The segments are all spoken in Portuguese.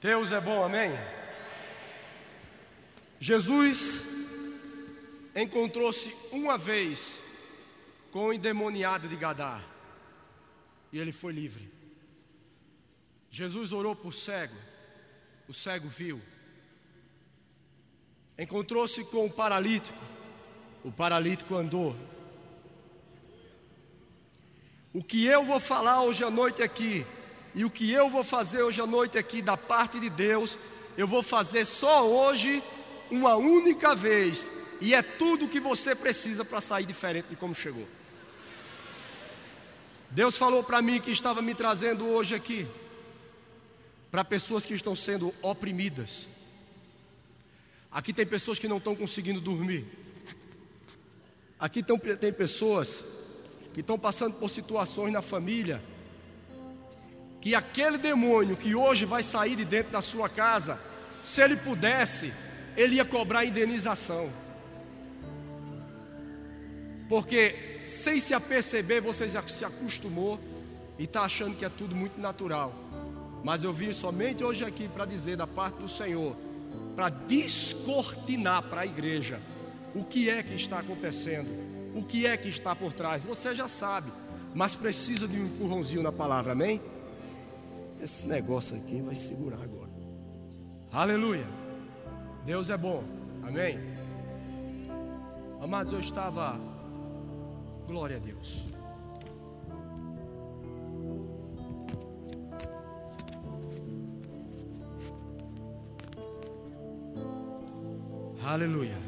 Deus é bom, amém? Jesus encontrou-se uma vez com o endemoniado de Gadá e ele foi livre. Jesus orou por cego, o cego viu. Encontrou-se com o paralítico, o paralítico andou. O que eu vou falar hoje à noite aqui, e o que eu vou fazer hoje à noite aqui da parte de Deus, eu vou fazer só hoje, uma única vez, e é tudo o que você precisa para sair diferente de como chegou. Deus falou para mim que estava me trazendo hoje aqui, para pessoas que estão sendo oprimidas. Aqui tem pessoas que não estão conseguindo dormir. Aqui tem, pessoas que estão passando por situações na família, que aquele demônio que hoje vai sair de dentro da sua casa, se ele pudesse, ele ia cobrar indenização. Porque sem se aperceber, você já se acostumou e está achando que é tudo muito natural. Mas eu vim somente hoje aqui para dizer da parte do Senhor, para descortinar para a igreja o que é que está acontecendo, o que é que está por trás. Você já sabe, mas precisa de um empurrãozinho na palavra, amém? Esse negócio aqui vai segurar agora. Aleluia. Deus é bom, amém? Amados, eu estava Glória a Deus. Aleluia.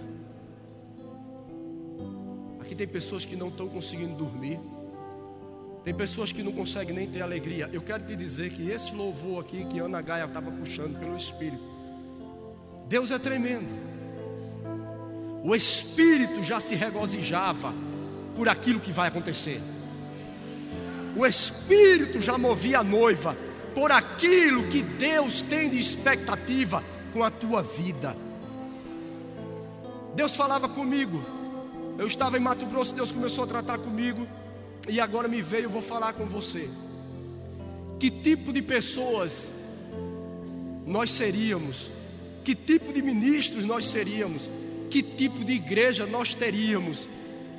Aqui tem pessoas que não estão conseguindo dormir. Tem pessoas que não conseguem nem ter alegria. Eu quero te dizer que esse louvor aqui que Ana Gaia estava puxando pelo Espírito. Deus é tremendo. O Espírito já se regozijava por aquilo que vai acontecer. O Espírito já movia a noiva por aquilo que Deus tem de expectativa com a tua vida. Deus falava comigo. Eu estava em Mato Grosso, Deus começou a tratar comigo e agora me veio, eu vou falar com você. Que tipo de pessoas nós seríamos? Que tipo de ministros nós seríamos? Que tipo de igreja nós teríamos?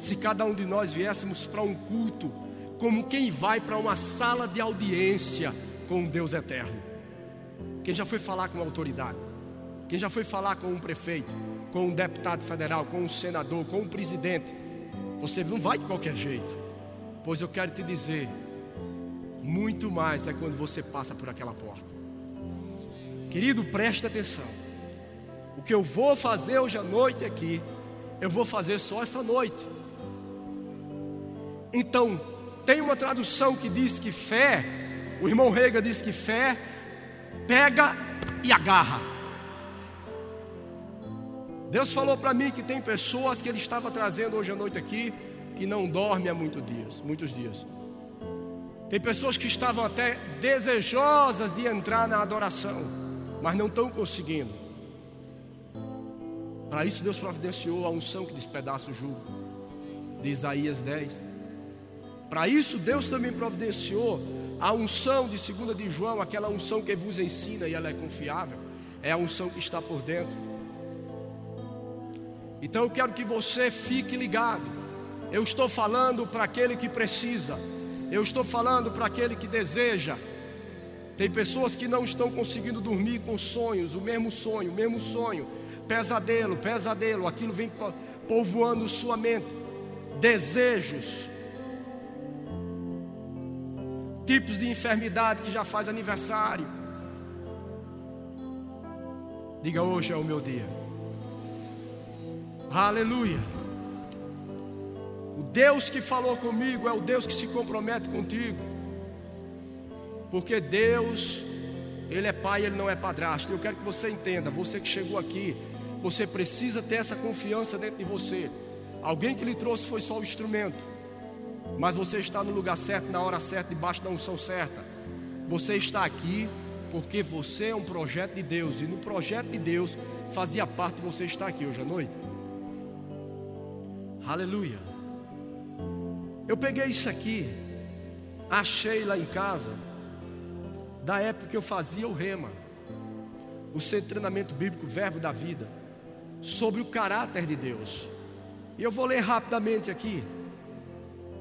se cada um de nós viéssemos para um culto como quem vai para uma sala de audiência com um Deus eterno. Quem já foi falar com uma autoridade? Quem já foi falar com um prefeito, com um deputado federal, com um senador, com um presidente? Você não vai de qualquer jeito. Pois eu quero te dizer, muito mais é quando você passa por aquela porta. Querido, preste atenção. O que eu vou fazer hoje à noite aqui, eu vou fazer só essa noite. Então, tem uma tradução que diz que fé, o irmão Rega diz que fé pega e agarra. Deus falou para mim que tem pessoas que Ele estava trazendo hoje à noite aqui que não dormem há muitos dias, muitos dias. Tem pessoas que estavam até desejosas de entrar na adoração, mas não estão conseguindo. Para isso Deus providenciou a unção que despedaça o jugo, de Isaías 10. Para isso, Deus também providenciou a unção de 2 de João, aquela unção que vos ensina e ela é confiável, é a unção que está por dentro. Então eu quero que você fique ligado. Eu estou falando para aquele que precisa, eu estou falando para aquele que deseja. Tem pessoas que não estão conseguindo dormir com sonhos, o mesmo sonho, o mesmo sonho, pesadelo, pesadelo, aquilo vem povoando sua mente, desejos tipos de enfermidade que já faz aniversário. Diga hoje é o meu dia. Aleluia. O Deus que falou comigo é o Deus que se compromete contigo. Porque Deus, Ele é pai, Ele não é padrasto. Eu quero que você entenda, você que chegou aqui, você precisa ter essa confiança dentro de você. Alguém que lhe trouxe foi só o instrumento mas você está no lugar certo, na hora certa, debaixo da unção certa. Você está aqui porque você é um projeto de Deus, e no projeto de Deus fazia parte de você estar aqui hoje à noite. Aleluia. Eu peguei isso aqui, achei lá em casa, da época que eu fazia o rema. o de Treinamento Bíblico Verbo da Vida, sobre o caráter de Deus. E eu vou ler rapidamente aqui.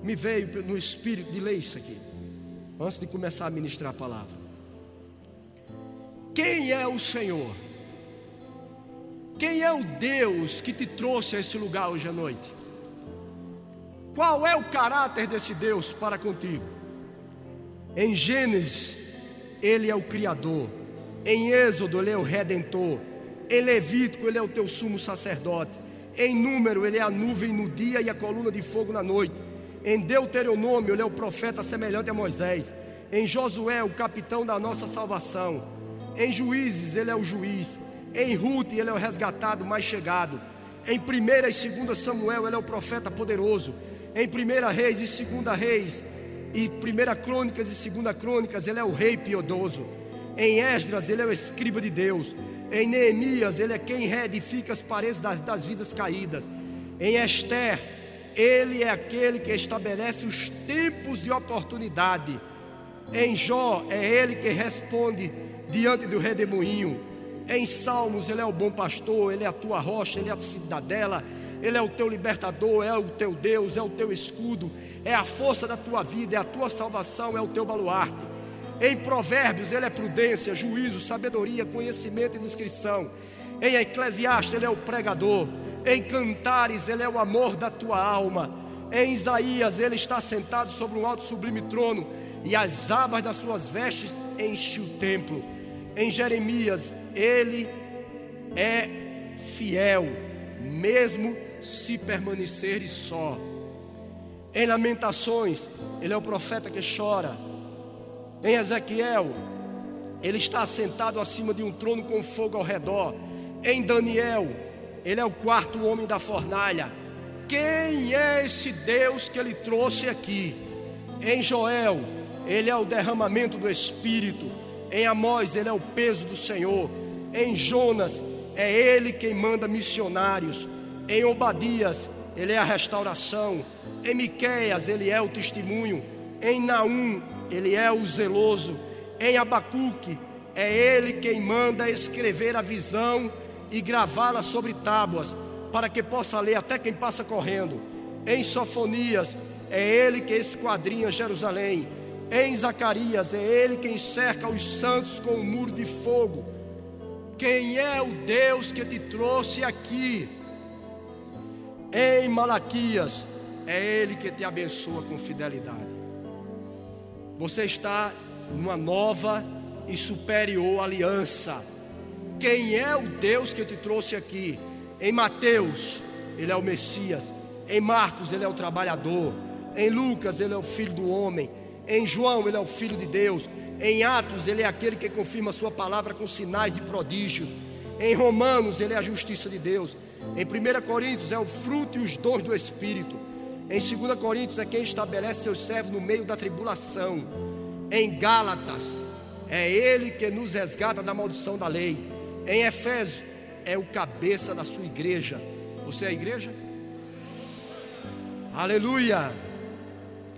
Me veio no espírito de ler isso aqui, antes de começar a ministrar a palavra. Quem é o Senhor? Quem é o Deus que te trouxe a esse lugar hoje à noite? Qual é o caráter desse Deus para contigo? Em Gênesis, Ele é o Criador. Em Êxodo, Ele é o Redentor. Em Levítico, Ele é o teu sumo sacerdote. Em Número, Ele é a nuvem no dia e a coluna de fogo na noite. Em Deuteronômio, Ele é o profeta semelhante a Moisés. Em Josué, o capitão da nossa salvação. Em Juízes, Ele é o juiz. Em Ruth, Ele é o resgatado mais chegado. Em 1 e 2 Samuel, Ele é o profeta poderoso. Em 1 Reis e 2 Reis, e 1 Crônicas e 2 Crônicas, ele é o rei piedoso. Em Esdras, ele é o escriba de Deus. Em Neemias, ele é quem reedifica as paredes das, das vidas caídas. Em Esther, ele é aquele que estabelece os tempos de oportunidade. Em Jó, é ele que responde diante do redemoinho. Em Salmos, ele é o bom pastor, ele é a tua rocha, ele é a cidadela, ele é o teu libertador, é o teu Deus, é o teu escudo, é a força da tua vida, é a tua salvação, é o teu baluarte. Em Provérbios, ele é prudência, juízo, sabedoria, conhecimento e descrição. Em Eclesiastes, ele é o pregador. Em Cantares, ele é o amor da tua alma. Em Isaías, ele está sentado sobre um alto sublime trono, e as abas das suas vestes enchem o templo. Em Jeremias, ele é fiel, mesmo se permaneceres só. Em Lamentações, ele é o profeta que chora. Em Ezequiel, ele está sentado acima de um trono com fogo ao redor. Em Daniel, ele é o quarto homem da fornalha. Quem é esse Deus que ele trouxe aqui? Em Joel, ele é o derramamento do Espírito. Em Amós, ele é o peso do Senhor. Em Jonas, é ele quem manda missionários. Em Obadias, ele é a restauração. Em Miqueias, ele é o testemunho. Em Naum, ele é o zeloso. Em Abacuque, é ele quem manda escrever a visão e gravá-la sobre tábuas, para que possa ler até quem passa correndo. Em Sofonias, é ele que esquadrinha Jerusalém. Em Zacarias, é ele quem cerca os santos com um muro de fogo. Quem é o Deus que te trouxe aqui? Em Malaquias, é Ele que te abençoa com fidelidade. Você está numa nova e superior aliança. Quem é o Deus que te trouxe aqui? Em Mateus, Ele é o Messias. Em Marcos, Ele é o trabalhador. Em Lucas, Ele é o filho do homem. Em João, Ele é o filho de Deus. Em Atos, Ele é aquele que confirma Sua palavra com sinais e prodígios. Em Romanos, Ele é a justiça de Deus. Em 1 Coríntios é o fruto e os dons do Espírito. Em 2 Coríntios é quem estabelece seus servos no meio da tribulação. Em Gálatas é ele que nos resgata da maldição da lei. Em Efésios é o cabeça da sua igreja. Você é a igreja? Aleluia!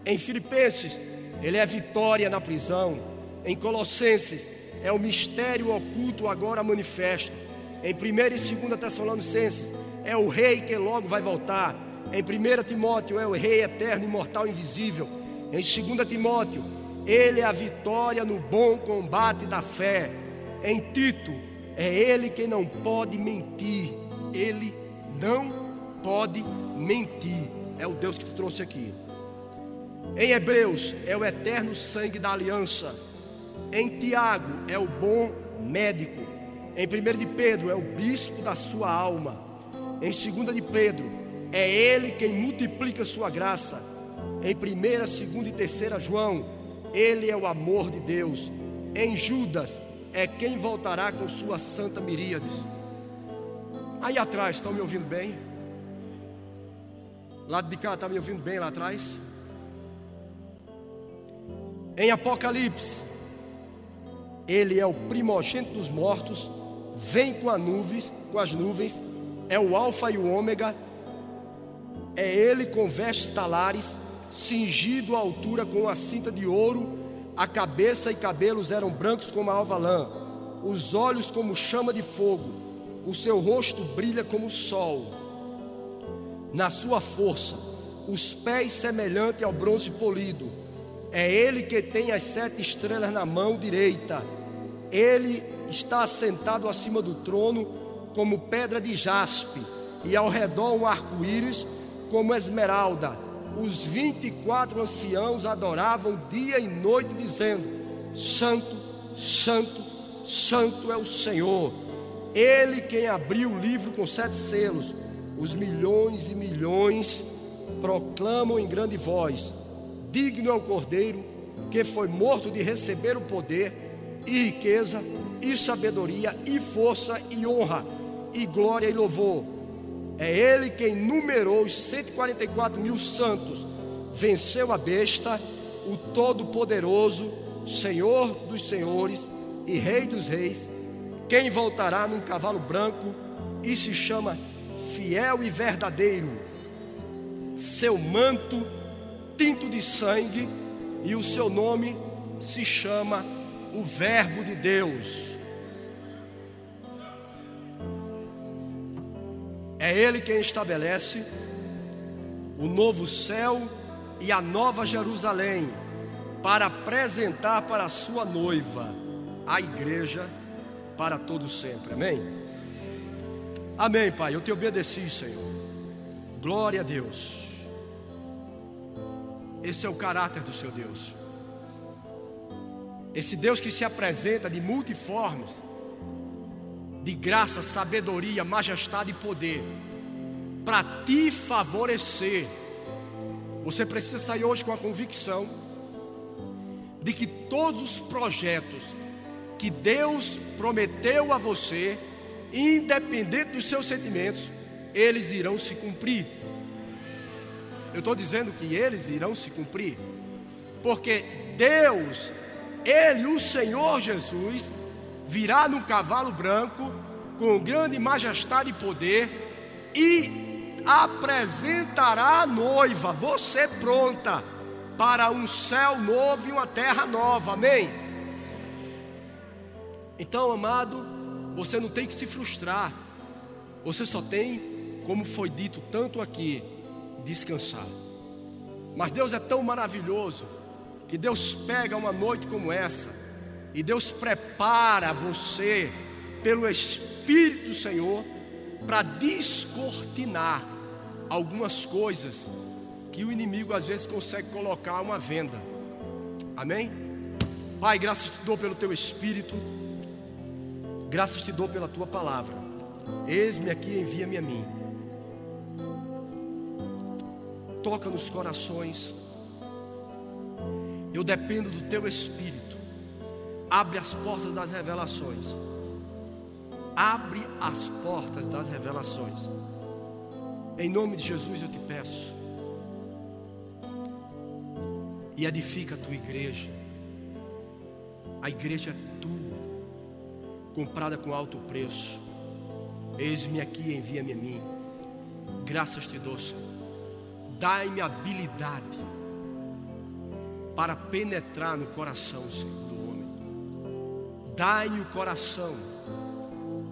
Em Filipenses, ele é vitória na prisão. Em Colossenses, é o mistério oculto agora manifesto. Em 1 e 2 Tessalonicenses, é o rei que logo vai voltar. Em 1 Timóteo, é o rei eterno, imortal, invisível. Em 2 Timóteo, ele é a vitória no bom combate da fé. Em Tito, é ele que não pode mentir. Ele não pode mentir. É o Deus que te trouxe aqui. Em Hebreus, é o eterno sangue da aliança. Em Tiago, é o bom médico. Em 1 de Pedro é o bispo da sua alma. Em 2 de Pedro é ele quem multiplica sua graça. Em 1, 2 e 3 João, ele é o amor de Deus. Em Judas é quem voltará com sua santa miríades. Aí atrás, estão me ouvindo bem? Lado de cá, está me ouvindo bem lá atrás? Em Apocalipse, ele é o primogênito dos mortos vem com, nuvens, com as nuvens, é o Alfa e o Ômega, é ele com vestes talares, cingido à altura com a cinta de ouro, a cabeça e cabelos eram brancos como a alva lã. os olhos como chama de fogo, o seu rosto brilha como o sol. Na sua força, os pés semelhante ao bronze polido. É ele que tem as sete estrelas na mão direita. Ele está assentado acima do trono como pedra de jaspe, e ao redor um arco-íris como esmeralda. Os vinte e quatro anciãos adoravam dia e noite, dizendo: Santo, Santo, Santo é o Senhor. Ele quem abriu o livro com sete selos. Os milhões e milhões proclamam em grande voz: Digno é o Cordeiro que foi morto de receber o poder e riqueza e sabedoria e força e honra e glória e louvor. É Ele quem numerou os 144 mil santos, venceu a besta, o Todo-Poderoso, Senhor dos Senhores e Rei dos Reis, quem voltará num cavalo branco e se chama Fiel e Verdadeiro. Seu manto tinto de sangue e o seu nome se chama o Verbo de Deus. É Ele quem estabelece o novo céu e a nova Jerusalém para apresentar para a sua noiva, a igreja, para todo sempre. Amém? Amém, Pai. Eu te obedeci, Senhor. Glória a Deus. Esse é o caráter do seu Deus. Esse Deus que se apresenta de multiformes de graça, sabedoria, majestade e poder para te favorecer. Você precisa sair hoje com a convicção de que todos os projetos que Deus prometeu a você, independente dos seus sentimentos, eles irão se cumprir. Eu estou dizendo que eles irão se cumprir, porque Deus, Ele, o Senhor Jesus, virá num cavalo branco, com grande majestade e poder, e apresentará a noiva, você pronta, para um céu novo e uma terra nova, amém? Então, amado, você não tem que se frustrar, você só tem, como foi dito tanto aqui, descansar. Mas Deus é tão maravilhoso, que Deus pega uma noite como essa, e Deus prepara você, pelo Espírito do Senhor, para descortinar algumas coisas que o inimigo às vezes consegue colocar uma venda. Amém? Pai, graças te dou pelo teu Espírito, graças te dou pela tua palavra. Eis-me aqui, envia-me a mim. Toca nos corações. Eu dependo do teu Espírito abre as portas das revelações. Abre as portas das revelações. Em nome de Jesus eu te peço. E edifica a tua igreja. A igreja é tua, comprada com alto preço. Eis-me aqui, envia-me a mim. Graças te dou, Senhor. Dai-me habilidade para penetrar no coração, Senhor Dai-me o coração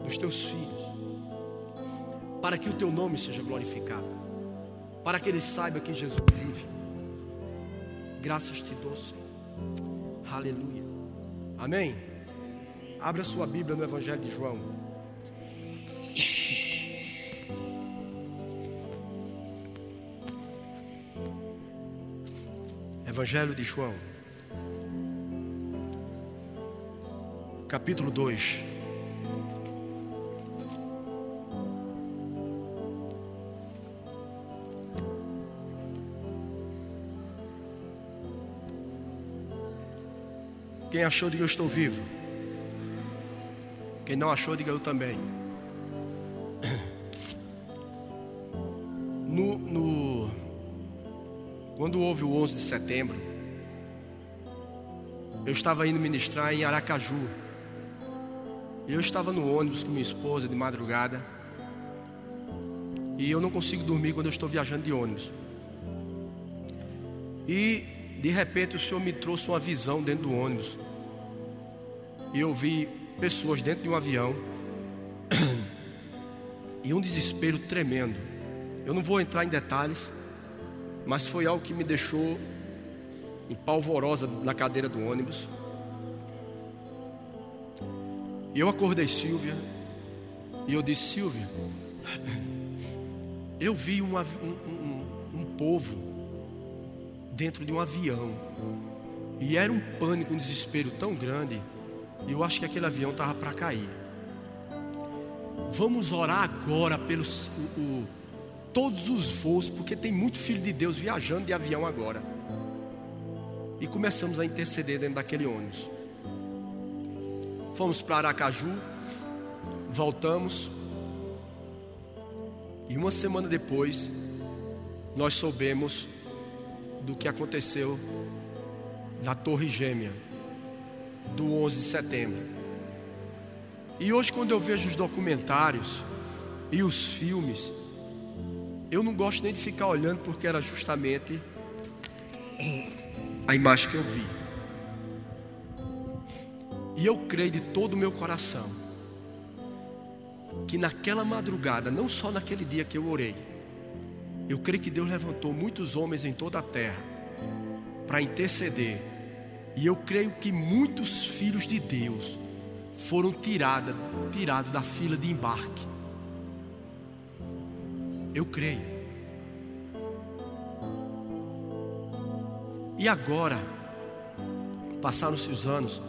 dos teus filhos, para que o teu nome seja glorificado, para que eles saibam que Jesus vive. Graças te dou, Senhor. Aleluia. Amém. Abra sua Bíblia no Evangelho de João. Evangelho de João. Capítulo 2. Quem achou, diga eu estou vivo. Quem não achou, diga eu também. No, no, quando houve o 11 de setembro, eu estava indo ministrar em Aracaju. Eu estava no ônibus com minha esposa de madrugada. E eu não consigo dormir quando eu estou viajando de ônibus. E de repente o Senhor me trouxe uma visão dentro do ônibus. E eu vi pessoas dentro de um avião e um desespero tremendo. Eu não vou entrar em detalhes, mas foi algo que me deixou empalvorosa na cadeira do ônibus. E eu acordei Silvia e eu disse: Silvia, eu vi um, um, um, um povo dentro de um avião e era um pânico, um desespero tão grande. E eu acho que aquele avião estava para cair. Vamos orar agora pelos o, o, todos os voos, porque tem muito filho de Deus viajando de avião agora. E começamos a interceder dentro daquele ônibus. Fomos para Aracaju, voltamos. E uma semana depois, nós soubemos do que aconteceu da Torre Gêmea, do 11 de setembro. E hoje, quando eu vejo os documentários e os filmes, eu não gosto nem de ficar olhando, porque era justamente a imagem que eu vi. E eu creio de todo o meu coração que naquela madrugada, não só naquele dia que eu orei, eu creio que Deus levantou muitos homens em toda a terra para interceder. E eu creio que muitos filhos de Deus foram tirados tirado da fila de embarque. Eu creio. E agora, passaram-se os anos,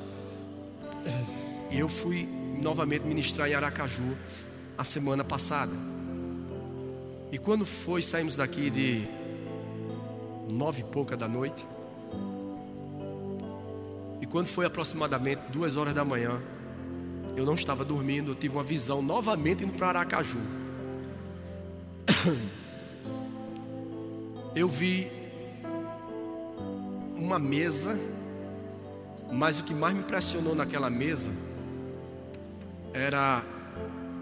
eu fui novamente ministrar em Aracaju a semana passada. E quando foi, saímos daqui de nove e pouca da noite. E quando foi aproximadamente duas horas da manhã, eu não estava dormindo, eu tive uma visão novamente indo para Aracaju. Eu vi uma mesa, mas o que mais me impressionou naquela mesa era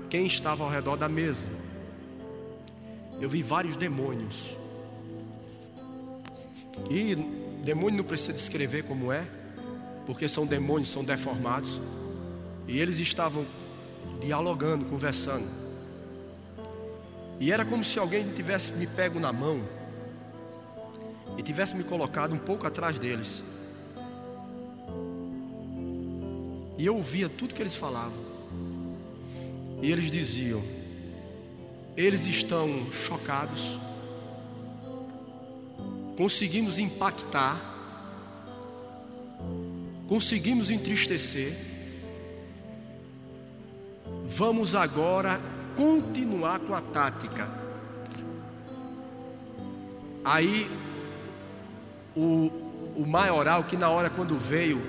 quem estava ao redor da mesa. Eu vi vários demônios. E demônio não precisa descrever como é, porque são demônios, são deformados. E eles estavam dialogando, conversando. E era como se alguém tivesse me pego na mão e tivesse me colocado um pouco atrás deles. E eu ouvia tudo que eles falavam. E eles diziam: eles estão chocados, conseguimos impactar, conseguimos entristecer, Vamos agora continuar com a tática. Aí o, o maioral que na hora quando veio,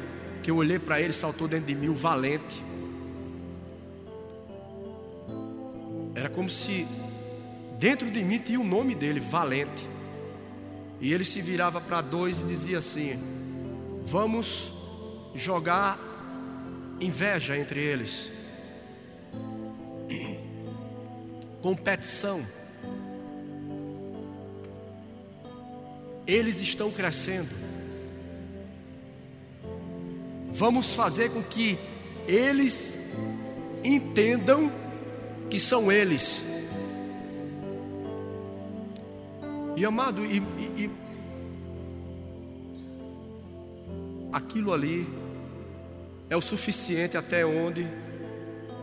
que eu olhei para ele, saltou dentro de mim o valente. Era como se dentro de mim tinha o nome dele, valente. E ele se virava para dois e dizia assim: Vamos jogar inveja entre eles. competição. Eles estão crescendo. Vamos fazer com que eles entendam que são eles. E amado, e, e, e aquilo ali é o suficiente até onde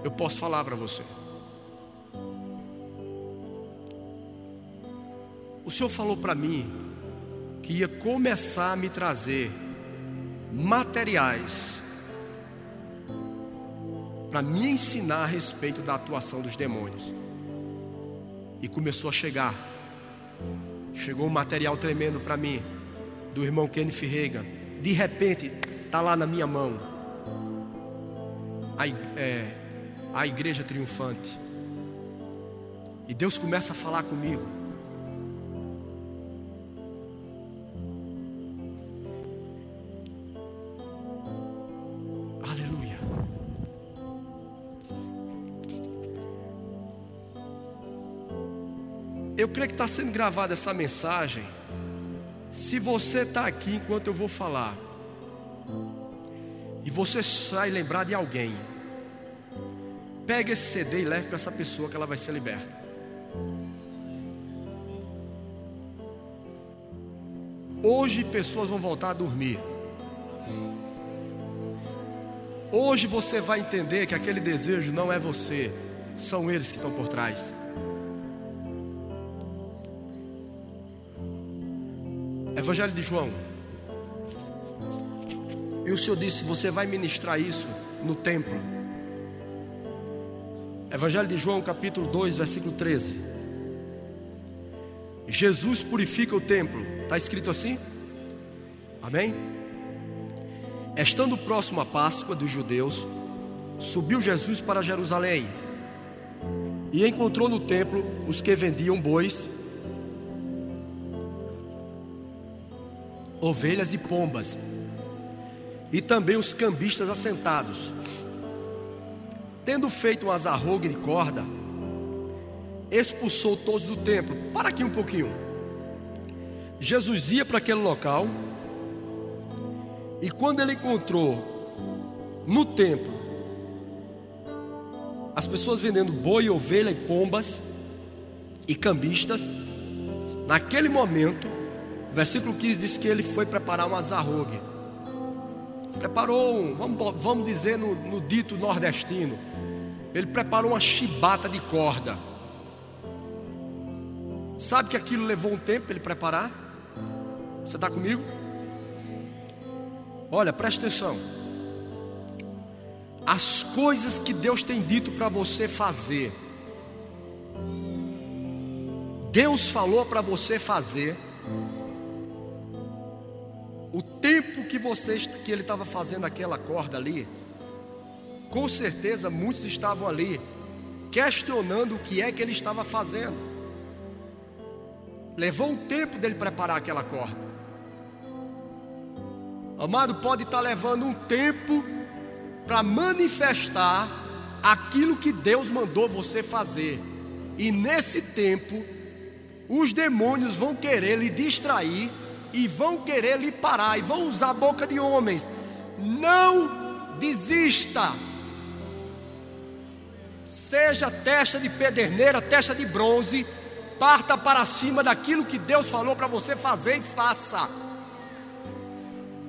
eu posso falar para você. O Senhor falou para mim que ia começar a me trazer materiais para me ensinar a respeito da atuação dos demônios. E começou a chegar. Chegou um material tremendo para mim, do irmão Kenneth Reagan. De repente, está lá na minha mão. A, é, a igreja triunfante. E Deus começa a falar comigo. Eu creio que está sendo gravada essa mensagem. Se você está aqui enquanto eu vou falar, e você sai lembrar de alguém Pega esse CD e leve para essa pessoa que ela vai ser liberta. Hoje pessoas vão voltar a dormir. Hoje você vai entender que aquele desejo não é você, são eles que estão por trás. Evangelho de João. E o Senhor disse: Você vai ministrar isso no templo. Evangelho de João, capítulo 2, versículo 13. Jesus purifica o templo. Está escrito assim? Amém? Estando próximo à Páscoa dos judeus, subiu Jesus para Jerusalém e encontrou no templo os que vendiam bois, ovelhas e pombas, e também os cambistas assentados. Tendo feito um azarrogue de corda, expulsou todos do templo. Para aqui um pouquinho. Jesus ia para aquele local e quando ele encontrou no templo as pessoas vendendo boi, ovelha e pombas e cambistas, naquele momento, versículo 15 diz que ele foi preparar um azarrogue. Preparou um, vamos, vamos dizer no, no dito nordestino, ele preparou uma chibata de corda. Sabe que aquilo levou um tempo para ele preparar? Você está comigo? Olha, preste atenção. As coisas que Deus tem dito para você fazer. Deus falou para você fazer. O tempo que você que ele estava fazendo aquela corda ali, com certeza muitos estavam ali questionando o que é que ele estava fazendo. Levou um tempo dele preparar aquela corda. Amado, pode estar levando um tempo para manifestar aquilo que Deus mandou você fazer. E nesse tempo, os demônios vão querer lhe distrair e vão querer lhe parar e vão usar a boca de homens. Não desista. Seja testa de pederneira, testa de bronze, parta para cima daquilo que Deus falou para você fazer e faça.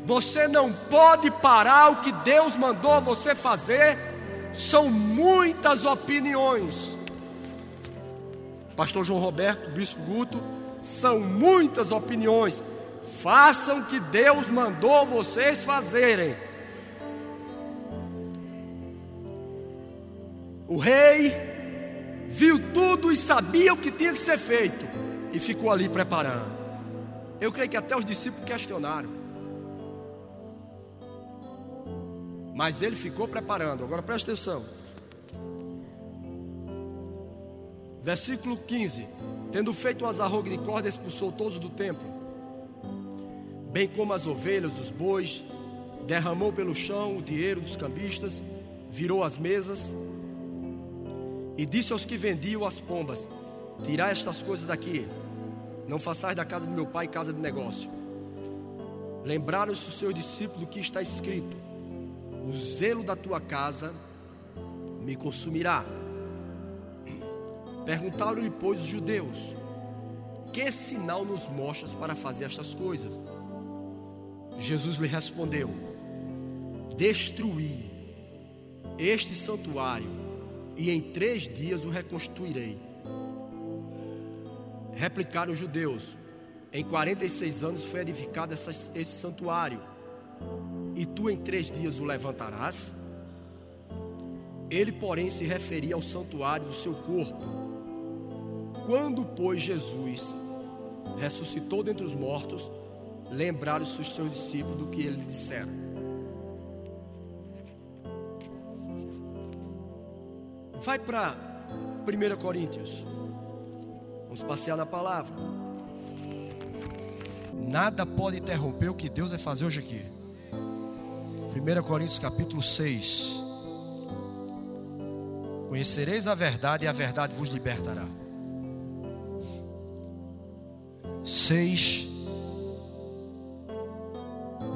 Você não pode parar o que Deus mandou você fazer. São muitas opiniões. Pastor João Roberto, Bispo Guto, são muitas opiniões. Façam o que Deus mandou vocês fazerem. O rei viu tudo e sabia o que tinha que ser feito e ficou ali preparando. Eu creio que até os discípulos questionaram. Mas ele ficou preparando. Agora preste atenção. Versículo 15: Tendo feito um azarrogue de corda, expulsou todos do templo, bem como as ovelhas, os bois, derramou pelo chão o dinheiro dos cambistas, virou as mesas e disse aos que vendiam as pombas: Tirai estas coisas daqui, não façais da casa do meu pai casa de negócio. Lembraram-se os seus discípulos que está escrito: o zelo da tua casa me consumirá. Perguntaram-lhe, pois, os judeus: Que sinal nos mostras para fazer estas coisas? Jesus lhe respondeu: Destruí este santuário, e em três dias o reconstruirei. Replicaram os judeus: Em 46 anos foi edificado esse santuário e tu em três dias o levantarás. Ele, porém, se referia ao santuário do seu corpo. Quando, pois, Jesus ressuscitou dentre os mortos, lembraram-se os seus discípulos do que ele dissera. Vai para 1 Coríntios. Vamos passear na palavra. Nada pode interromper o que Deus vai fazer hoje aqui. 1 Coríntios capítulo 6. Conhecereis a verdade e a verdade vos libertará. 6,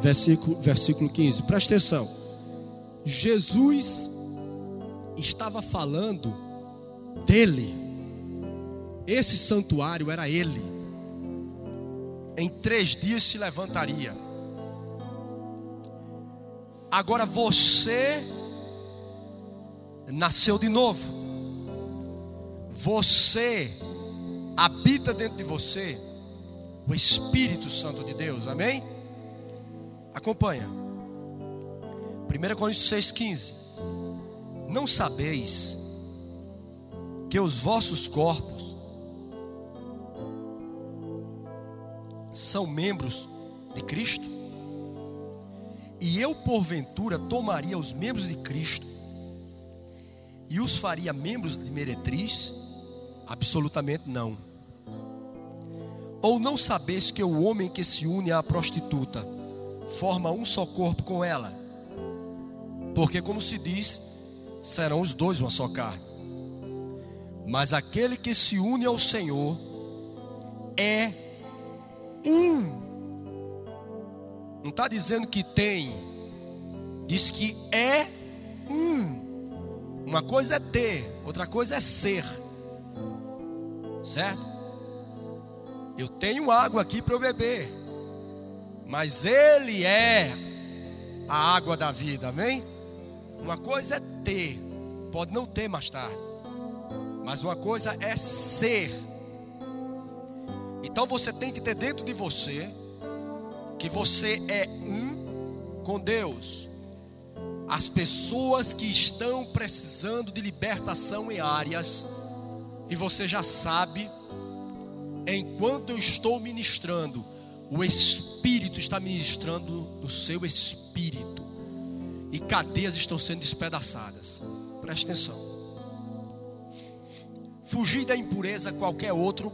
versículo, versículo 15. Presta atenção. Jesus estava falando dele. Esse santuário era ele. Em três dias se levantaria. Agora você nasceu de novo. Você habita dentro de você o Espírito Santo de Deus. Amém? Acompanha. 1 Coríntios 6,15. Não sabeis que os vossos corpos são membros de Cristo? E eu, porventura, tomaria os membros de Cristo e os faria membros de meretriz? Absolutamente não. Ou não sabeis que o homem que se une à prostituta forma um só corpo com ela? Porque, como se diz, serão os dois uma só carne. Mas aquele que se une ao Senhor é um. Não está dizendo que tem, diz que é um. Uma coisa é ter, outra coisa é ser. Certo? Eu tenho água aqui para eu beber, mas Ele é a água da vida, amém? Uma coisa é ter, pode não ter mais tarde, mas uma coisa é ser. Então você tem que ter dentro de você que você é um com Deus. As pessoas que estão precisando de libertação em áreas, e você já sabe, enquanto eu estou ministrando, o Espírito está ministrando no seu espírito, e cadeias estão sendo despedaçadas. Preste atenção. Fugir da impureza, qualquer outro,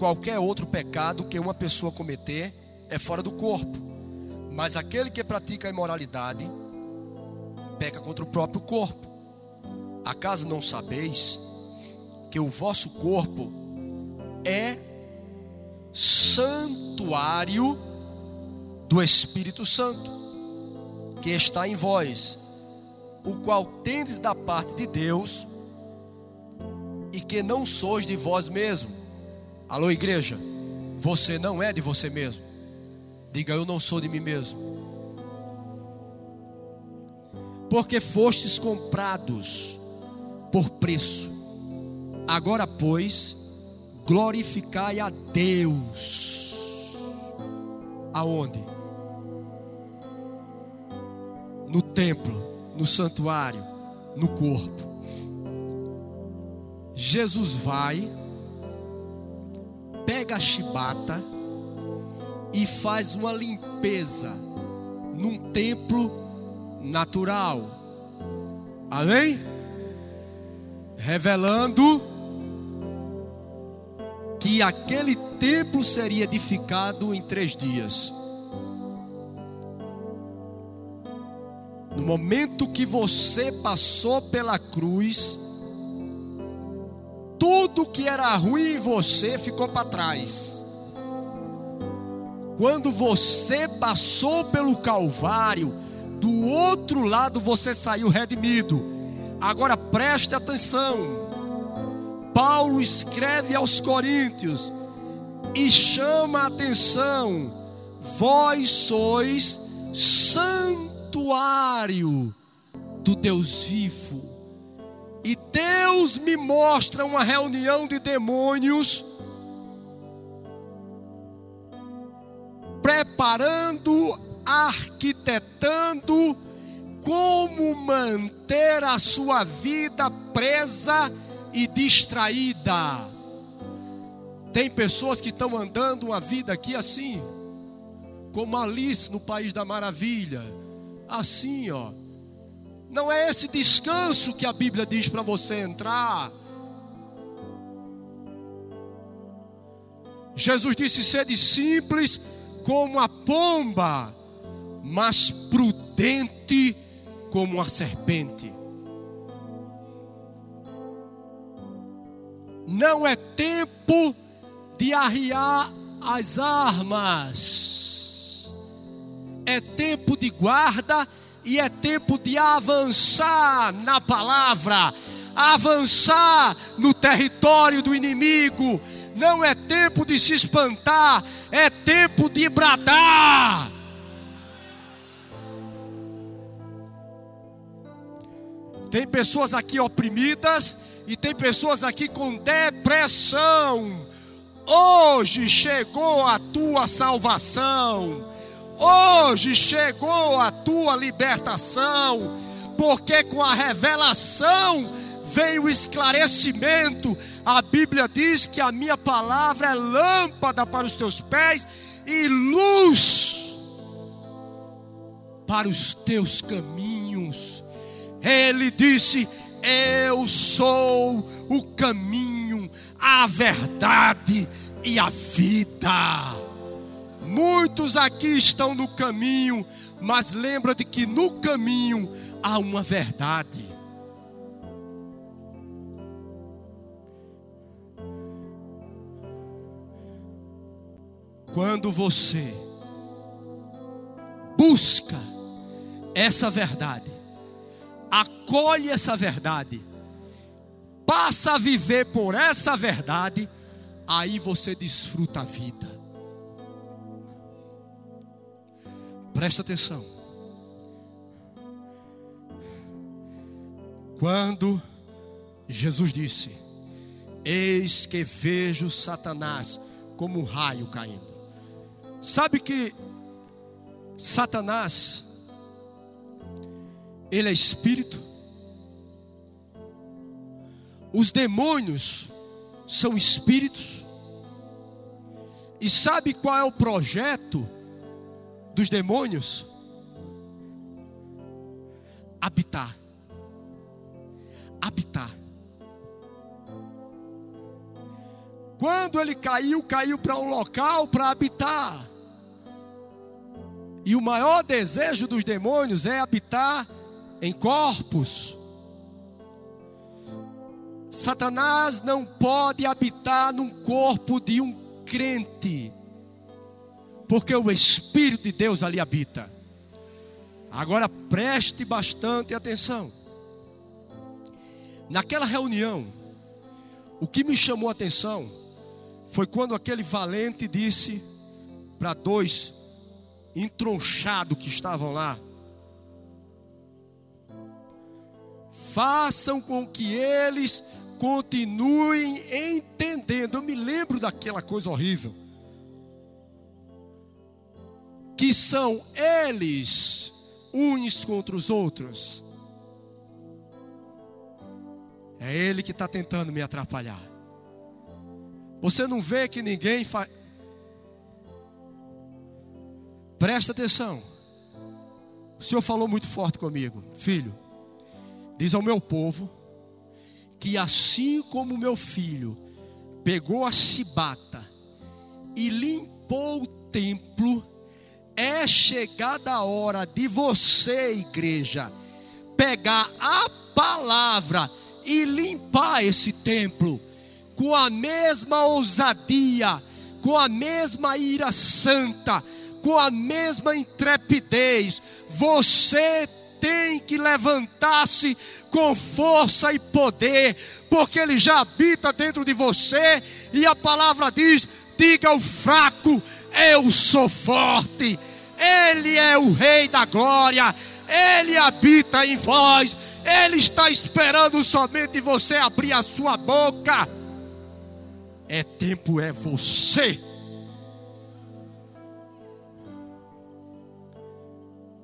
qualquer outro pecado que uma pessoa cometer é fora do corpo. Mas aquele que pratica a imoralidade peca contra o próprio corpo. Acaso não sabeis que o vosso corpo é santuário do Espírito Santo, que está em vós, o qual tendes da parte de Deus, e que não sois de vós mesmo. Alô, igreja, você não é de você mesmo. Diga, eu não sou de mim mesmo. Porque fostes comprados por preço. Agora, pois, glorificai a Deus. Aonde? No templo, no santuário, no corpo. Jesus vai, pega a chibata e faz uma limpeza num templo natural. Amém? Revelando que aquele templo seria edificado em três dias. No momento que você passou pela cruz, tudo que era ruim em você ficou para trás. Quando você passou pelo Calvário, do outro lado você saiu redimido. Agora preste atenção. Paulo escreve aos Coríntios e chama a atenção: vós sois santuário do Deus vivo. E Deus me mostra uma reunião de demônios preparando, arquitetando como manter a sua vida presa e distraída. Tem pessoas que estão andando uma vida aqui assim, como Alice no País da Maravilha, assim, ó. Não é esse descanso que a Bíblia diz para você entrar. Jesus disse: sede simples como a pomba, mas prudente como a serpente. Não é tempo de arriar as armas, é tempo de guarda, e é tempo de avançar na palavra, avançar no território do inimigo. Não é tempo de se espantar, é tempo de bradar. Tem pessoas aqui oprimidas e tem pessoas aqui com depressão. Hoje chegou a tua salvação. Hoje chegou a tua libertação. Porque com a revelação vem o esclarecimento. A Bíblia diz que a minha palavra é lâmpada para os teus pés e luz para os teus caminhos. Ele disse: Eu sou o caminho, a verdade e a vida. Muitos aqui estão no caminho, mas lembra de que no caminho há uma verdade. Quando você busca essa verdade, acolhe essa verdade, passa a viver por essa verdade, aí você desfruta a vida. Presta atenção. Quando Jesus disse: Eis que vejo Satanás como um raio caindo. Sabe que Satanás ele é espírito. Os demônios são espíritos. E sabe qual é o projeto dos demônios? Habitar. Habitar. Quando ele caiu, caiu para um local para habitar. E o maior desejo dos demônios é habitar em corpos. Satanás não pode habitar num corpo de um crente, porque o Espírito de Deus ali habita. Agora preste bastante atenção. Naquela reunião, o que me chamou a atenção foi quando aquele valente disse para dois entronchados que estavam lá: façam com que eles continuem entendendo. Eu me lembro daquela coisa horrível. Que são eles uns contra os outros. É ele que está tentando me atrapalhar. Você não vê que ninguém faz. Presta atenção. O Senhor falou muito forte comigo, filho. Diz ao meu povo que assim como meu filho pegou a chibata e limpou o templo, é chegada a hora de você, igreja, pegar a palavra e limpar esse templo com a mesma ousadia, com a mesma ira santa, com a mesma intrepidez. Você tem que levantar-se com força e poder, porque Ele já habita dentro de você, e a palavra diz: diga ao fraco, eu sou forte. Ele é o Rei da glória, Ele habita em vós, Ele está esperando somente você abrir a sua boca. É tempo, é você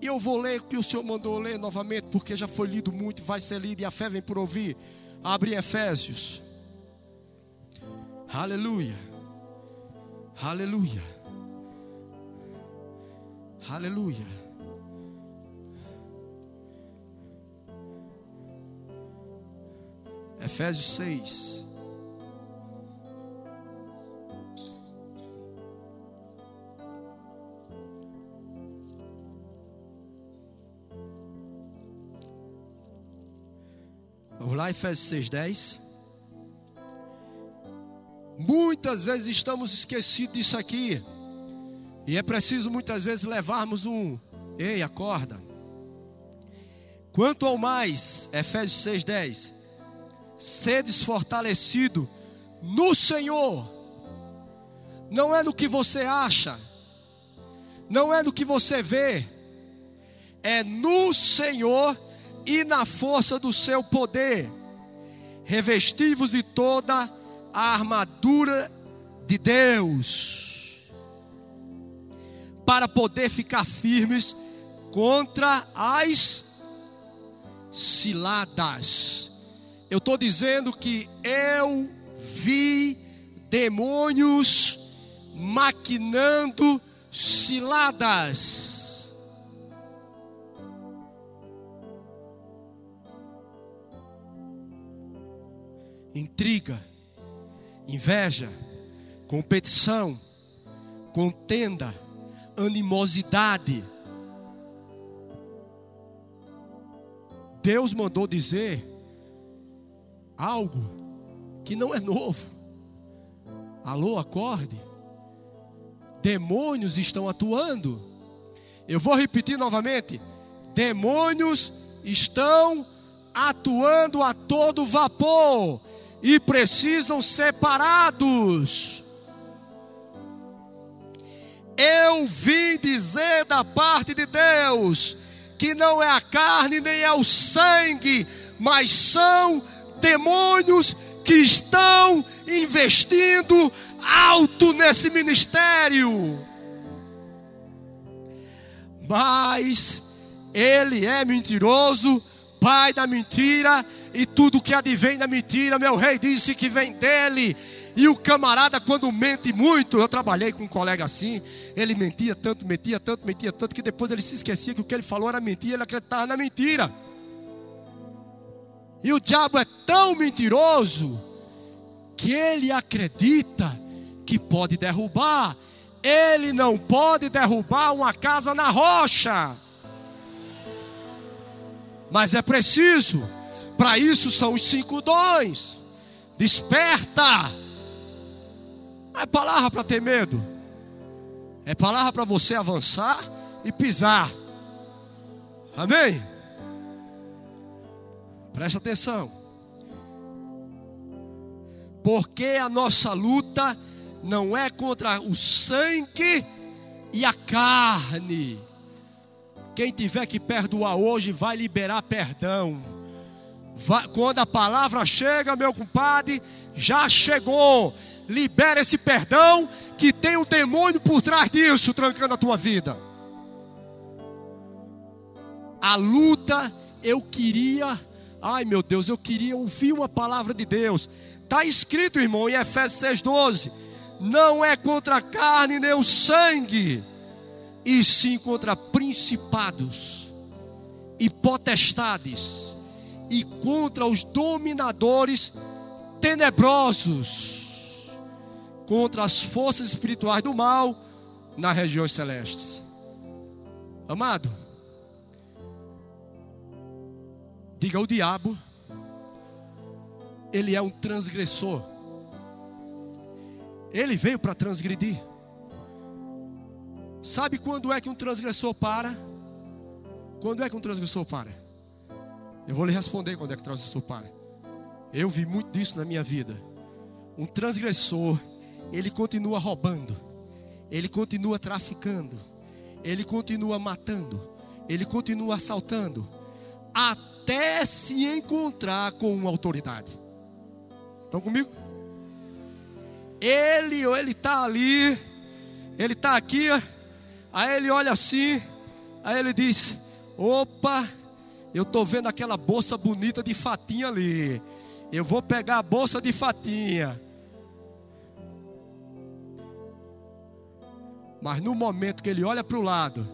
E eu vou ler o que o Senhor mandou ler novamente, porque já foi lido muito, vai ser lido e a fé vem por ouvir. Abre Efésios. Aleluia. Aleluia. Aleluia. Efésios 6. Efésios 6,10. Muitas vezes estamos esquecidos disso aqui. E é preciso muitas vezes levarmos um. Ei, acorda. Quanto ao mais, Efésios 6,10, sedes fortalecido no Senhor, não é no que você acha, não é no que você vê, é no Senhor e na força do seu poder. Revestivos de toda a armadura de Deus, para poder ficar firmes contra as ciladas. Eu estou dizendo que eu vi demônios maquinando ciladas. Intriga, inveja, competição, contenda, animosidade. Deus mandou dizer algo que não é novo. Alô, acorde. Demônios estão atuando. Eu vou repetir novamente. Demônios estão atuando a todo vapor e precisam ser parados. Eu vim dizer da parte de Deus que não é a carne nem é o sangue, mas são demônios que estão investindo alto nesse ministério. Mas ele é mentiroso, pai da mentira, e tudo que advém da mentira, meu rei disse que vem dele. E o camarada, quando mente muito, eu trabalhei com um colega assim, ele mentia tanto, mentia tanto, mentia tanto, que depois ele se esquecia que o que ele falou era mentira, ele acreditava na mentira. E o diabo é tão mentiroso que ele acredita que pode derrubar. Ele não pode derrubar uma casa na rocha. Mas é preciso, para isso são os cinco dons. Desperta é palavra para ter medo. É palavra para você avançar e pisar. Amém? Presta atenção. Porque a nossa luta não é contra o sangue e a carne. Quem tiver que perdoar hoje vai liberar perdão. Quando a palavra chega, meu compadre, já chegou libera esse perdão, que tem um demônio por trás disso, trancando a tua vida. A luta, eu queria, ai meu Deus, eu queria ouvir uma palavra de Deus. Está escrito, irmão, em Efésios 6,12: não é contra a carne nem o sangue, e sim contra principados e potestades, e contra os dominadores tenebrosos contra as forças espirituais do mal nas regiões celestes. Amado, diga o diabo, ele é um transgressor. Ele veio para transgredir. Sabe quando é que um transgressor para? Quando é que um transgressor para? Eu vou lhe responder quando é que um transgressor para. Eu vi muito disso na minha vida. Um transgressor ele continua roubando, ele continua traficando, ele continua matando, ele continua assaltando, até se encontrar com uma autoridade. Estão comigo? Ele ou ele está ali, ele está aqui, aí ele olha assim, aí ele diz: opa, eu estou vendo aquela bolsa bonita de fatinha ali. Eu vou pegar a bolsa de fatinha. Mas no momento que ele olha para o lado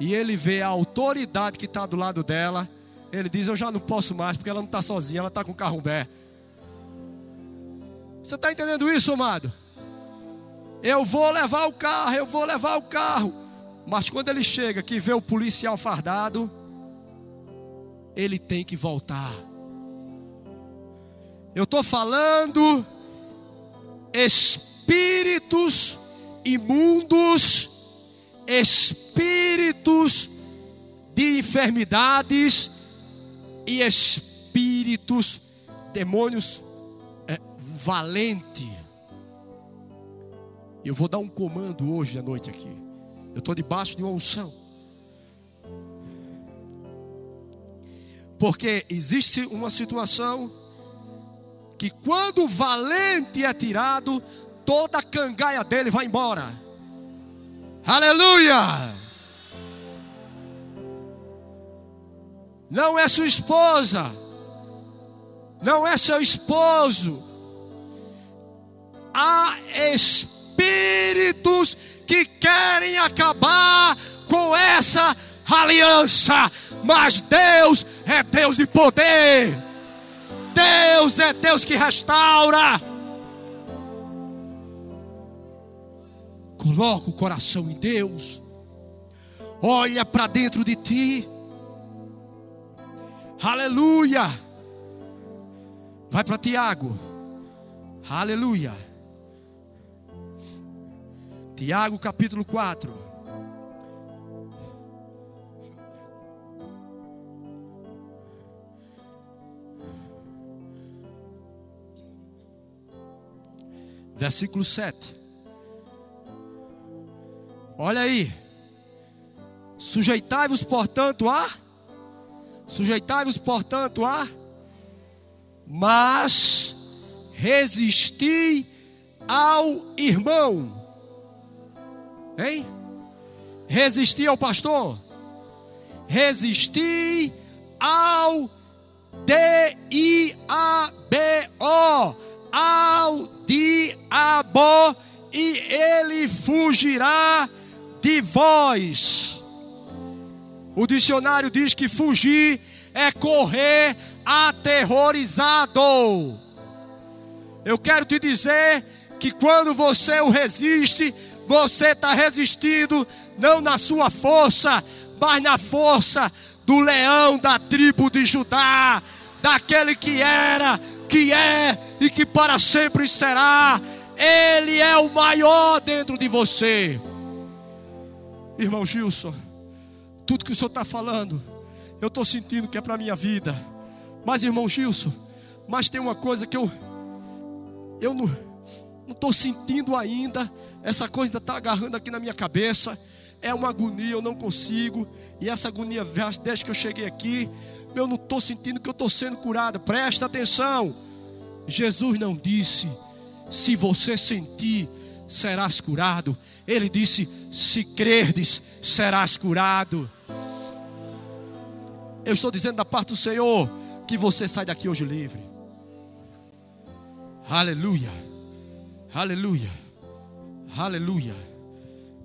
e ele vê a autoridade que está do lado dela, ele diz: Eu já não posso mais, porque ela não está sozinha, ela está com o carro bé. Você está entendendo isso, amado? Eu vou levar o carro, eu vou levar o carro. Mas quando ele chega que vê o policial fardado, ele tem que voltar. Eu estou falando espíritos imundos, espíritos de enfermidades e espíritos, demônios é, valente. Eu vou dar um comando hoje à noite aqui. Eu estou debaixo de uma unção. Porque existe uma situação que quando o valente é tirado, toda a cangaia dele vai embora. Aleluia! Não é sua esposa, não é seu esposo. Há espíritos que querem acabar com essa aliança, mas Deus é Deus de poder. Deus é Deus que restaura. Coloca o coração em Deus. Olha para dentro de ti. Aleluia. Vai para Tiago. Aleluia. Tiago capítulo 4. Versículo 7. Olha aí. Sujeitai-vos, portanto, a Sujeitai-vos, portanto, a mas resisti ao irmão. Hein? Resisti ao pastor. Resisti ao D-I-A-B-O ao diabo e ele fugirá de vós. O dicionário diz que fugir é correr aterrorizado. Eu quero te dizer que quando você o resiste, você está resistindo não na sua força, mas na força do leão da tribo de Judá, daquele que era, que é e que para sempre será. Ele é o maior dentro de você. Irmão Gilson, tudo que o senhor está falando, eu estou sentindo que é para a minha vida. Mas, irmão Gilson, mas tem uma coisa que eu, eu não estou sentindo ainda. Essa coisa ainda está agarrando aqui na minha cabeça. É uma agonia, eu não consigo. E essa agonia, desde que eu cheguei aqui, eu não estou sentindo que eu estou sendo curado. Presta atenção. Jesus não disse, se você sentir, serás curado. Ele disse, se crerdes, serás curado. Eu estou dizendo da parte do Senhor que você sai daqui hoje livre. Aleluia. Aleluia. Aleluia.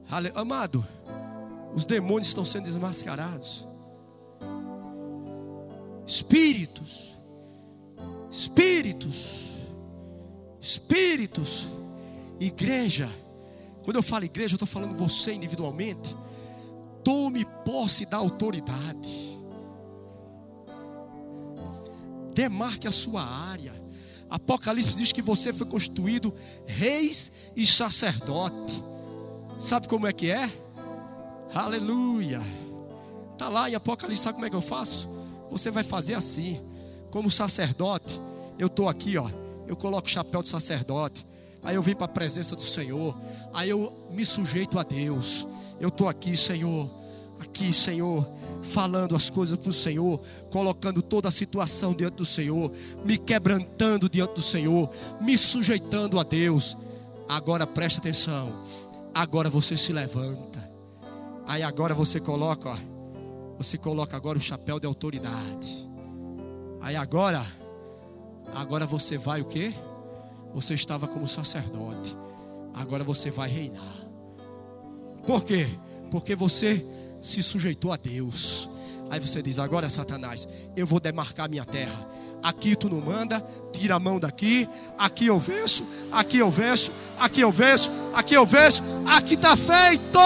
Ale... Amado, os demônios estão sendo desmascarados. Espíritos espíritos, espíritos, igreja. Quando eu falo igreja, eu estou falando você individualmente. Tome posse da autoridade. Demarque a sua área. Apocalipse diz que você foi constituído reis e sacerdote. Sabe como é que é? Aleluia. Está lá em Apocalipse, sabe como é que eu faço? Você vai fazer assim como sacerdote, eu estou aqui, ó. Eu coloco o chapéu de sacerdote. Aí eu venho para a presença do Senhor. Aí eu me sujeito a Deus. Eu estou aqui, Senhor. Aqui, Senhor. Falando as coisas para o Senhor. Colocando toda a situação diante do Senhor. Me quebrantando diante do Senhor. Me sujeitando a Deus. Agora presta atenção. Agora você se levanta. Aí agora você coloca, ó. Você coloca agora o chapéu de autoridade. Aí agora, agora você vai o quê? Você estava como sacerdote. Agora você vai reinar. Por quê? Porque você se sujeitou a Deus. Aí você diz: agora, Satanás, eu vou demarcar minha terra. Aqui tu não manda, tira a mão daqui. Aqui eu venço, aqui eu venço, aqui eu venço, aqui eu venço. Aqui está feito.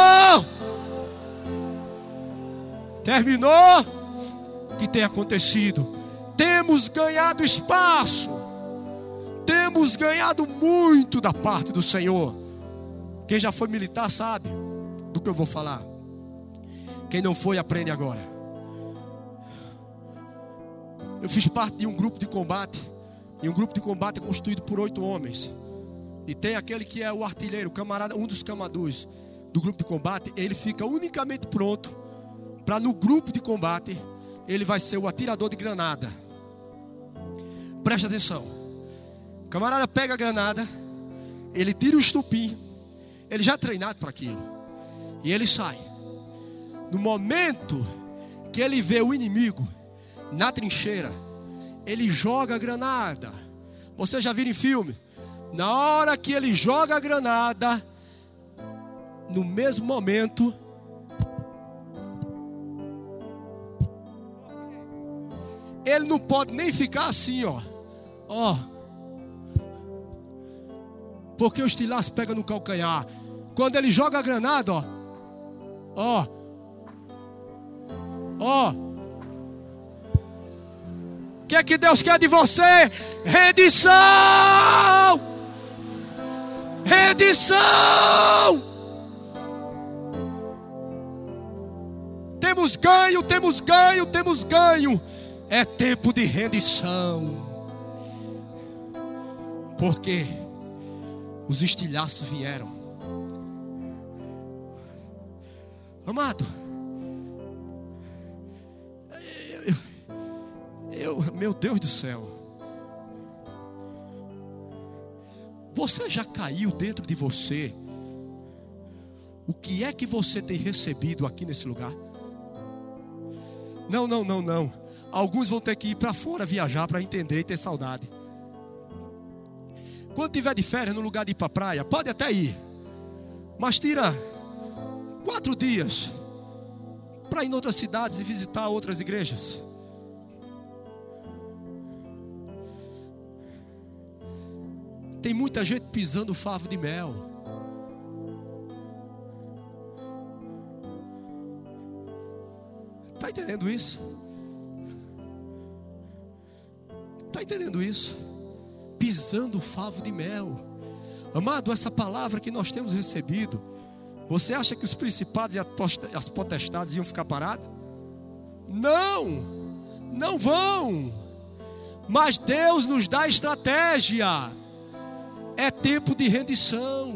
Terminou? O que tem acontecido? temos ganhado espaço, temos ganhado muito da parte do Senhor. Quem já foi militar sabe do que eu vou falar. Quem não foi, aprende agora. Eu fiz parte de um grupo de combate. E um grupo de combate é constituído por oito homens. E tem aquele que é o artilheiro, camarada, um dos camadus do grupo de combate. Ele fica unicamente pronto para no grupo de combate ele vai ser o atirador de granada. Preste atenção. O camarada pega a granada, ele tira o estupim, ele já é treinado para aquilo. E ele sai. No momento que ele vê o inimigo na trincheira, ele joga a granada. Você já viu em filme? Na hora que ele joga a granada, no mesmo momento, ele não pode nem ficar assim, ó. Ó. Porque o estilaço pega no calcanhar. Quando ele joga a granada, ó. Ó. Ó. O que é que Deus quer de você? Redição! Redição! Temos ganho, temos ganho, temos ganho. É tempo de rendição. Porque os estilhaços vieram. Amado, eu, eu, meu Deus do céu. Você já caiu dentro de você? O que é que você tem recebido aqui nesse lugar? Não, não, não, não. Alguns vão ter que ir para fora viajar para entender e ter saudade. Quando tiver de férias no lugar de ir para a praia, pode até ir. Mas tira quatro dias para ir em outras cidades e visitar outras igrejas. Tem muita gente pisando favo de mel. Está entendendo isso? Está entendendo isso? Pisando o favo de mel. Amado, essa palavra que nós temos recebido, você acha que os principados e as potestades iam ficar parados? Não, não vão. Mas Deus nos dá estratégia. É tempo de rendição,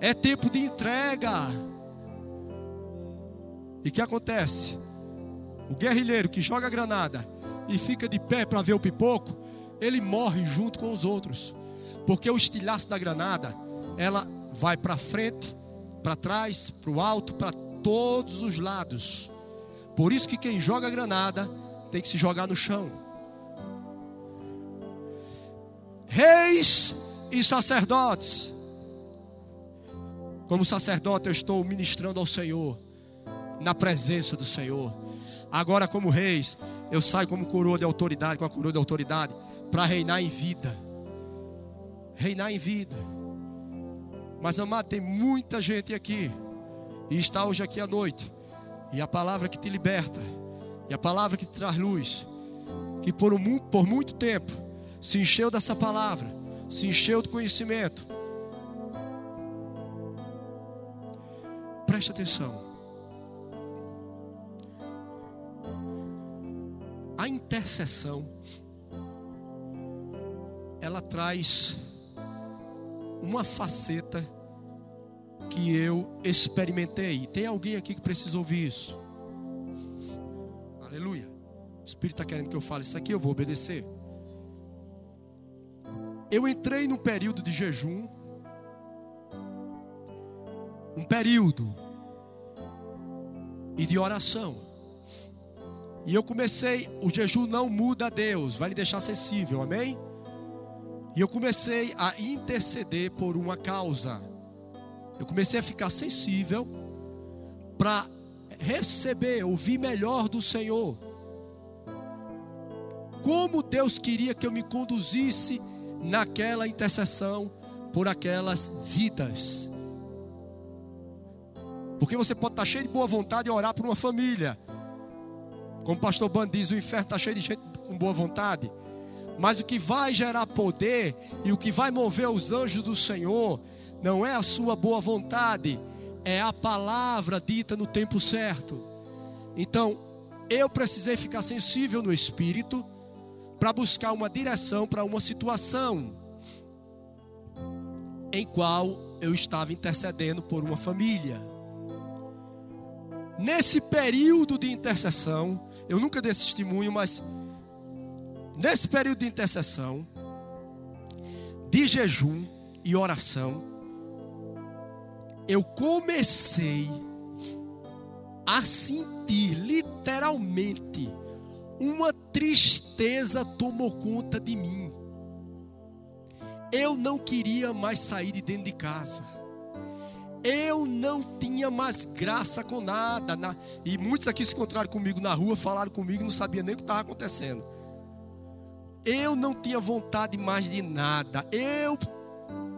é tempo de entrega. E o que acontece? O guerrilheiro que joga granada e fica de pé para ver o pipoco, ele morre junto com os outros. Porque o estilhaço da granada, ela vai para frente, para trás, para o alto, para todos os lados. Por isso que quem joga granada tem que se jogar no chão. Reis e sacerdotes. Como sacerdote, eu estou ministrando ao Senhor, na presença do Senhor. Agora, como reis, eu saio como coroa de autoridade, com a coroa de autoridade, para reinar em vida. Reinar em vida. Mas amado, tem muita gente aqui, e está hoje aqui à noite, e a palavra que te liberta, e a palavra que te traz luz, que por, um, por muito tempo se encheu dessa palavra, se encheu do conhecimento. Preste atenção. Intercessão ela traz uma faceta que eu experimentei. Tem alguém aqui que precisa ouvir isso? Aleluia. O Espírito está querendo que eu fale isso aqui, eu vou obedecer. Eu entrei num período de jejum. Um período. E de oração. E eu comecei, o jejum não muda a Deus, vai lhe deixar sensível, amém? E eu comecei a interceder por uma causa. Eu comecei a ficar sensível para receber, ouvir melhor do Senhor. Como Deus queria que eu me conduzisse naquela intercessão por aquelas vidas. Porque você pode estar cheio de boa vontade e orar por uma família. Como o pastor Band diz, o inferno está cheio de gente com boa vontade. Mas o que vai gerar poder e o que vai mover os anjos do Senhor não é a sua boa vontade, é a palavra dita no tempo certo. Então, eu precisei ficar sensível no espírito para buscar uma direção para uma situação em qual eu estava intercedendo por uma família. Nesse período de intercessão, eu nunca dei testemunho, mas nesse período de intercessão, de jejum e oração, eu comecei a sentir literalmente uma tristeza tomou conta de mim. Eu não queria mais sair de dentro de casa. Eu não tinha mais graça com nada. Na... E muitos aqui se encontraram comigo na rua, falaram comigo, não sabia nem o que estava acontecendo. Eu não tinha vontade mais de nada. Eu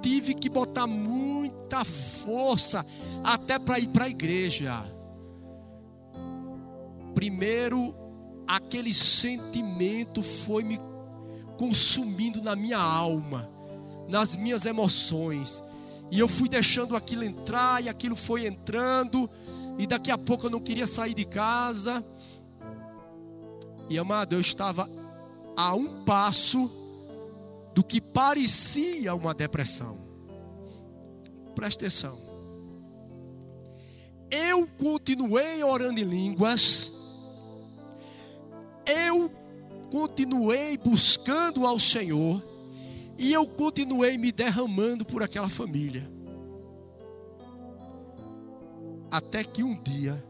tive que botar muita força até para ir para a igreja. Primeiro, aquele sentimento foi me consumindo na minha alma nas minhas emoções. E eu fui deixando aquilo entrar e aquilo foi entrando. E daqui a pouco eu não queria sair de casa. E amado, eu estava a um passo do que parecia uma depressão. Presta atenção. Eu continuei orando em línguas. Eu continuei buscando ao Senhor e eu continuei me derramando por aquela família. Até que um dia,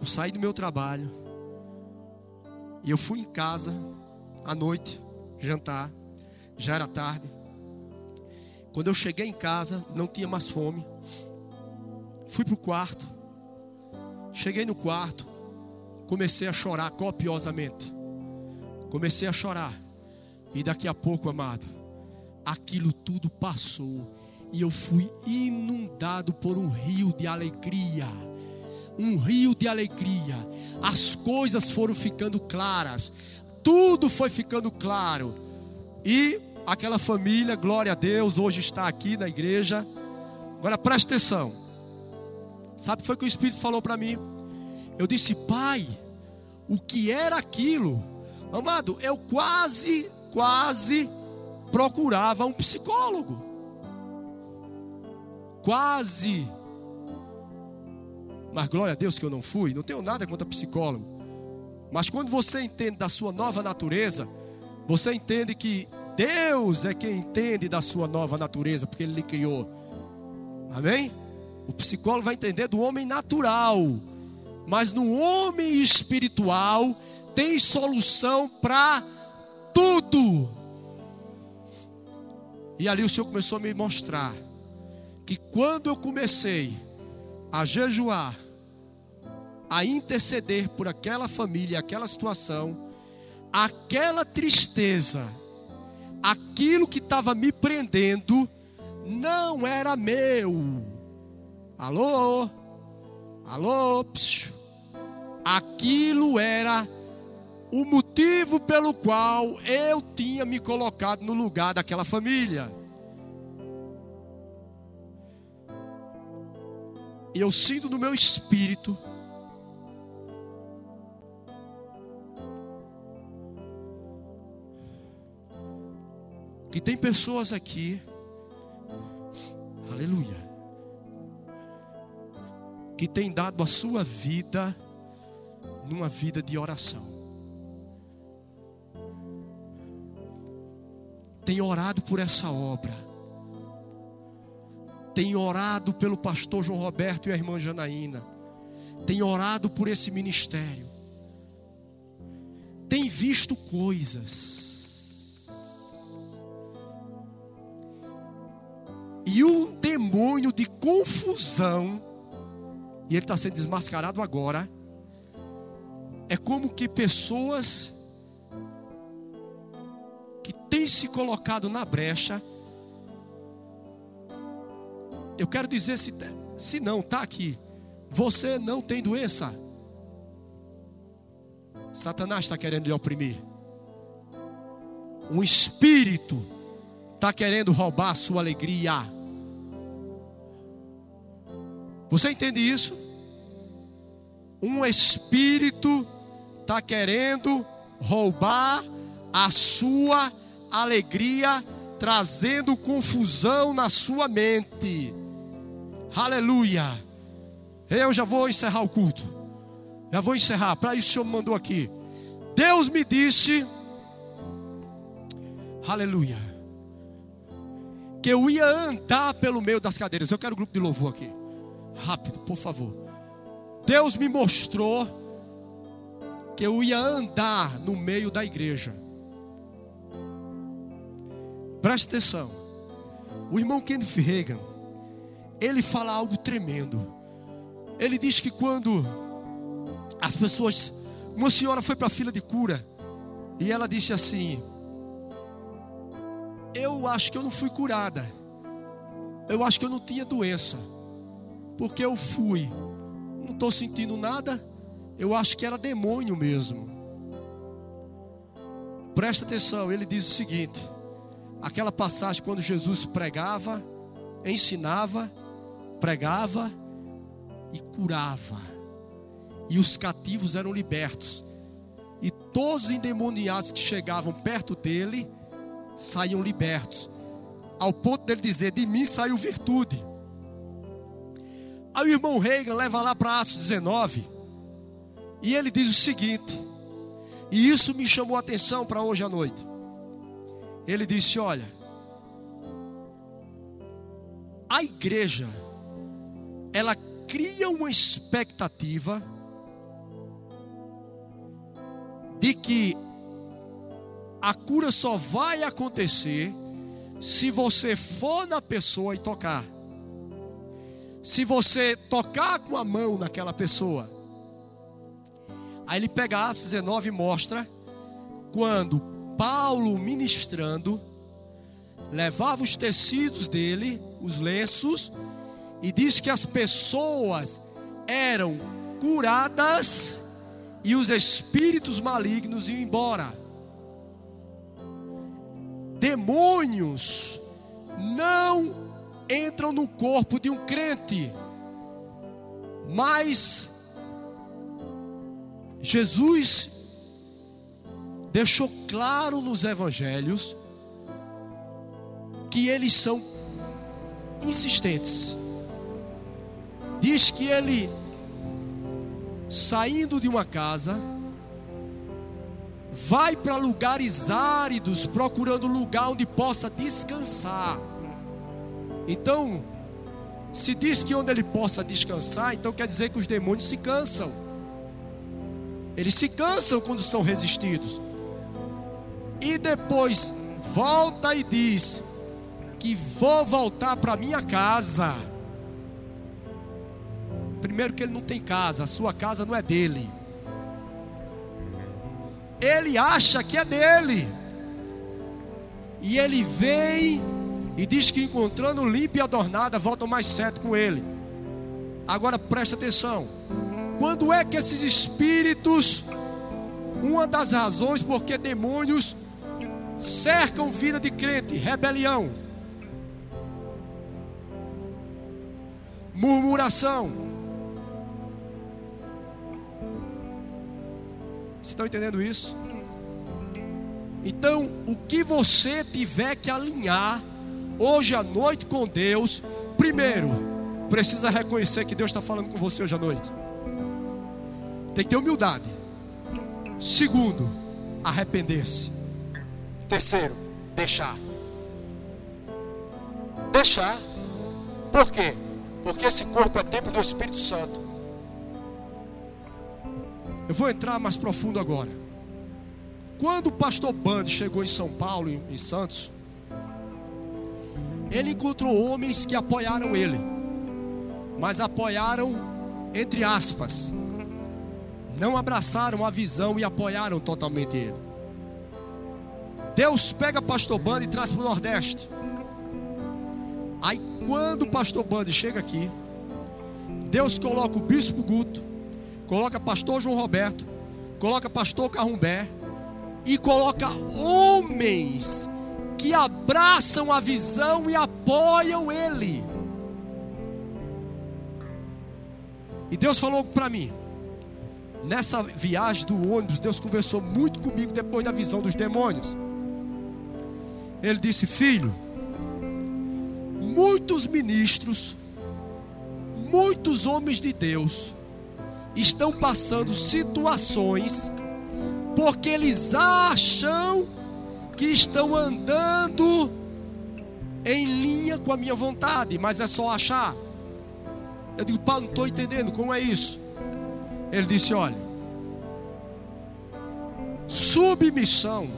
eu saí do meu trabalho, e eu fui em casa, à noite, jantar, já era tarde. Quando eu cheguei em casa, não tinha mais fome. Fui para o quarto, cheguei no quarto, comecei a chorar copiosamente. Comecei a chorar. E daqui a pouco, amado, aquilo tudo passou. E eu fui inundado por um rio de alegria. Um rio de alegria. As coisas foram ficando claras. Tudo foi ficando claro. E aquela família, glória a Deus, hoje está aqui na igreja. Agora preste atenção. Sabe o que foi que o Espírito falou para mim? Eu disse, Pai, o que era aquilo? Amado, eu quase quase procurava um psicólogo. Quase. Mas glória a Deus que eu não fui, não tenho nada contra psicólogo. Mas quando você entende da sua nova natureza, você entende que Deus é quem entende da sua nova natureza, porque Ele lhe criou. Amém? O psicólogo vai entender do homem natural, mas no homem espiritual tem solução para tudo. E ali o Senhor começou a me mostrar que quando eu comecei a jejuar, a interceder por aquela família, aquela situação, aquela tristeza, aquilo que estava me prendendo, não era meu. Alô? Alô? Psiu. Aquilo era o motivo pelo qual eu tinha me colocado no lugar daquela família. E eu sinto no meu espírito que tem pessoas aqui, aleluia, que tem dado a sua vida numa vida de oração. Tem orado por essa obra, tem orado pelo pastor João Roberto e a irmã Janaína, tem orado por esse ministério, tem visto coisas, e um demônio de confusão, e ele está sendo desmascarado agora, é como que pessoas tem se colocado na brecha. Eu quero dizer se, se não, está aqui. Você não tem doença. Satanás está querendo lhe oprimir. Um espírito está querendo roubar a sua alegria. Você entende isso? Um espírito está querendo roubar a sua alegria, trazendo confusão na sua mente. Aleluia. Eu já vou encerrar o culto. Já vou encerrar. Para isso o Senhor me mandou aqui. Deus me disse. Aleluia. Que eu ia andar pelo meio das cadeiras. Eu quero o grupo de louvor aqui. Rápido, por favor. Deus me mostrou que eu ia andar no meio da igreja. Preste atenção. O irmão Kenneth Reagan, ele fala algo tremendo. Ele diz que quando as pessoas, uma senhora foi para a fila de cura e ela disse assim: Eu acho que eu não fui curada. Eu acho que eu não tinha doença. Porque eu fui, não estou sentindo nada. Eu acho que era demônio mesmo. Presta atenção, ele diz o seguinte: aquela passagem quando Jesus pregava, ensinava, pregava e curava, e os cativos eram libertos, e todos os endemoniados que chegavam perto dele saíam libertos, ao ponto dele dizer: De mim saiu virtude. Aí o irmão Reagan leva lá para Atos 19, e ele diz o seguinte, e isso me chamou a atenção para hoje à noite. Ele disse: Olha, a igreja, ela cria uma expectativa de que a cura só vai acontecer se você for na pessoa e tocar. Se você tocar com a mão naquela pessoa. Aí ele pega Atos 19 e mostra quando Paulo ministrando levava os tecidos dele, os lenços, e diz que as pessoas eram curadas e os espíritos malignos iam embora. Demônios não entram no corpo de um crente. Mas Jesus deixou claro nos evangelhos que eles são insistentes. Diz que ele saindo de uma casa vai para lugares áridos procurando lugar onde possa descansar. Então, se diz que onde ele possa descansar, então quer dizer que os demônios se cansam. Eles se cansam quando são resistidos. E depois volta e diz que vou voltar para minha casa. Primeiro que ele não tem casa, a sua casa não é dele. Ele acha que é dele. E ele vem e diz que encontrando limpa e adornada, voltam mais certo com ele. Agora presta atenção. Quando é que esses espíritos, uma das razões porque demônios cercam vida de crente, rebelião, murmuração. Vocês estão entendendo isso? Então, o que você tiver que alinhar hoje à noite com Deus, primeiro, precisa reconhecer que Deus está falando com você hoje à noite. Tem que ter humildade. Segundo, arrepender-se. Terceiro, deixar. Deixar. Por quê? Porque esse corpo é templo do Espírito Santo. Eu vou entrar mais profundo agora. Quando o pastor Band chegou em São Paulo, em Santos, ele encontrou homens que apoiaram ele, mas apoiaram entre aspas, não abraçaram a visão e apoiaram totalmente ele. Deus pega pastor Bando e traz para o Nordeste. Aí quando pastor Bando chega aqui, Deus coloca o bispo Guto, coloca pastor João Roberto, coloca pastor Carrumbé e coloca homens que abraçam a visão e apoiam ele. E Deus falou para mim: nessa viagem do ônibus, Deus conversou muito comigo depois da visão dos demônios. Ele disse: Filho, muitos ministros, muitos homens de Deus estão passando situações porque eles acham que estão andando em linha com a minha vontade, mas é só achar. Eu digo, Paulo, não estou entendendo como é isso. Ele disse: Olha, submissão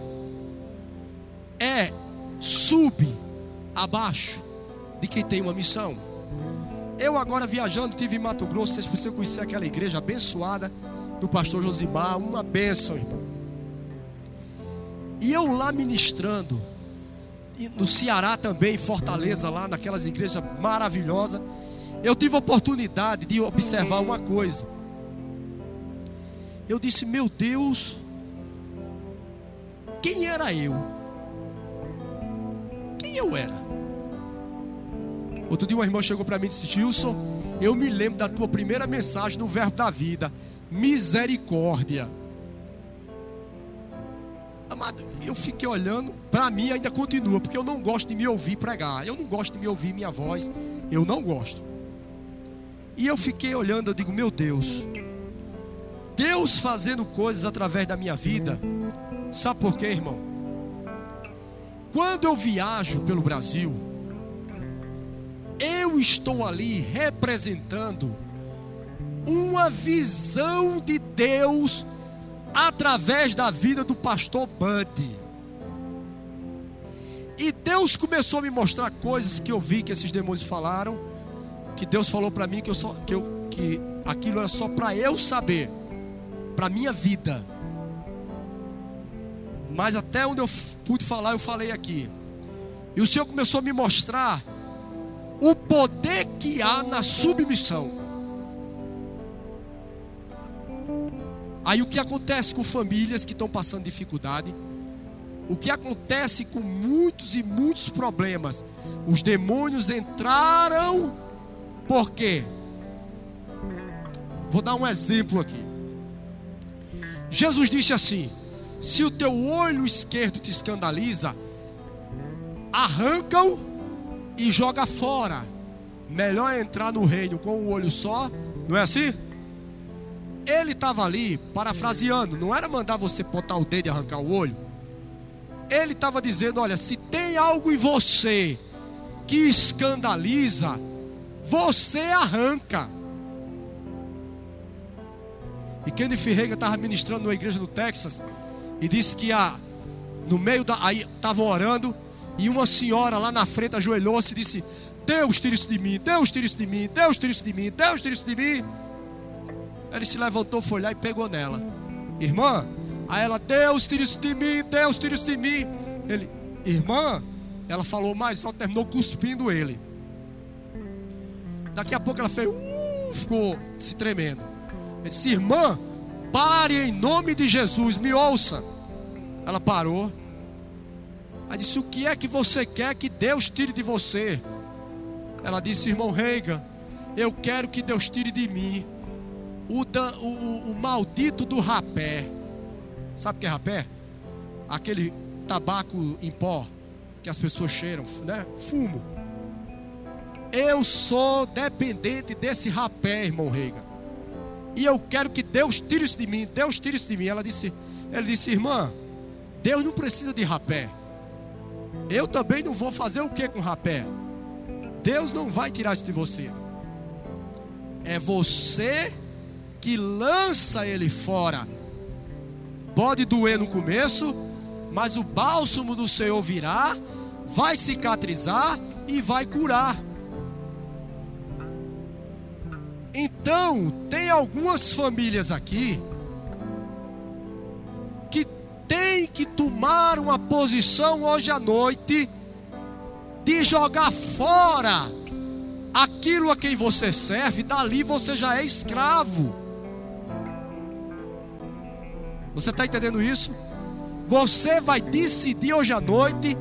é sub, abaixo de quem tem uma missão. Eu agora viajando, tive em Mato Grosso, vocês precisam conhecer aquela igreja abençoada do pastor Josimar, uma bênção, irmão. E eu lá ministrando, no Ceará também, em Fortaleza, lá naquelas igrejas maravilhosas, eu tive a oportunidade de observar uma coisa. Eu disse, meu Deus, quem era eu? Eu era? Outro dia uma irmã chegou para mim e disse, Gilson, eu me lembro da tua primeira mensagem no Verbo da Vida, misericórdia. Amado, eu fiquei olhando, para mim ainda continua, porque eu não gosto de me ouvir pregar, eu não gosto de me ouvir minha voz, eu não gosto. E eu fiquei olhando, eu digo, meu Deus, Deus fazendo coisas através da minha vida. Sabe por quê, irmão? Quando eu viajo pelo Brasil, eu estou ali representando uma visão de Deus através da vida do pastor Buddy. E Deus começou a me mostrar coisas que eu vi que esses demônios falaram, que Deus falou para mim que eu só que, eu, que aquilo era só para eu saber para minha vida. Mas até onde eu pude falar, eu falei aqui. E o Senhor começou a me mostrar o poder que há na submissão. Aí o que acontece com famílias que estão passando dificuldade? O que acontece com muitos e muitos problemas? Os demônios entraram, por quê? Vou dar um exemplo aqui. Jesus disse assim: Se o teu olho esquerdo te escandaliza, arranca-o e joga fora. Melhor entrar no reino com um olho só, não é assim? Ele estava ali, parafraseando, não era mandar você botar o dedo e arrancar o olho. Ele estava dizendo: olha, se tem algo em você que escandaliza, você arranca. E Kenneth Reagan estava ministrando numa igreja no Texas e disse que a, no meio da. Aí estavam orando e uma senhora lá na frente ajoelhou-se e disse: Deus tira isso de mim, Deus tira isso de mim, Deus tira isso de mim, Deus tira isso de mim. Ele se levantou, foi lá e pegou nela. Irmã, a ela, Deus tira isso de mim, Deus tira isso de mim. Ele, irmã, ela falou mais alto, terminou cuspindo ele. Daqui a pouco ela fez, uh, ficou se tremendo. Ele disse: Irmã, pare em nome de Jesus, me ouça. Ela parou. Ela disse: O que é que você quer que Deus tire de você? Ela disse: Irmão Reiga, eu quero que Deus tire de mim o, o, o, o maldito do rapé. Sabe o que é rapé? Aquele tabaco em pó que as pessoas cheiram, né? Fumo. Eu sou dependente desse rapé, irmão Reiga. E eu quero que Deus tire isso de mim. Deus tire isso de mim. Ela disse, ele disse, irmã, Deus não precisa de rapé. Eu também não vou fazer o que com rapé? Deus não vai tirar isso de você. É você que lança ele fora. Pode doer no começo, mas o bálsamo do Senhor virá, vai cicatrizar e vai curar. Então, tem algumas famílias aqui que tem que tomar uma posição hoje à noite de jogar fora aquilo a quem você serve, dali você já é escravo. Você está entendendo isso? Você vai decidir hoje à noite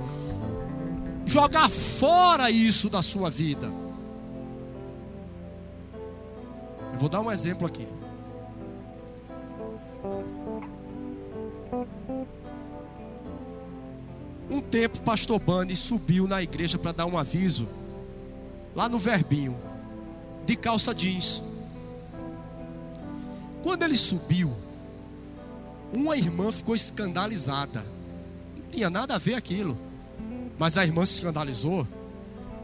jogar fora isso da sua vida. Eu vou dar um exemplo aqui. Um tempo, pastor Bani subiu na igreja para dar um aviso, lá no Verbinho, de calça jeans. Quando ele subiu, uma irmã ficou escandalizada. Não tinha nada a ver aquilo. Mas a irmã se escandalizou.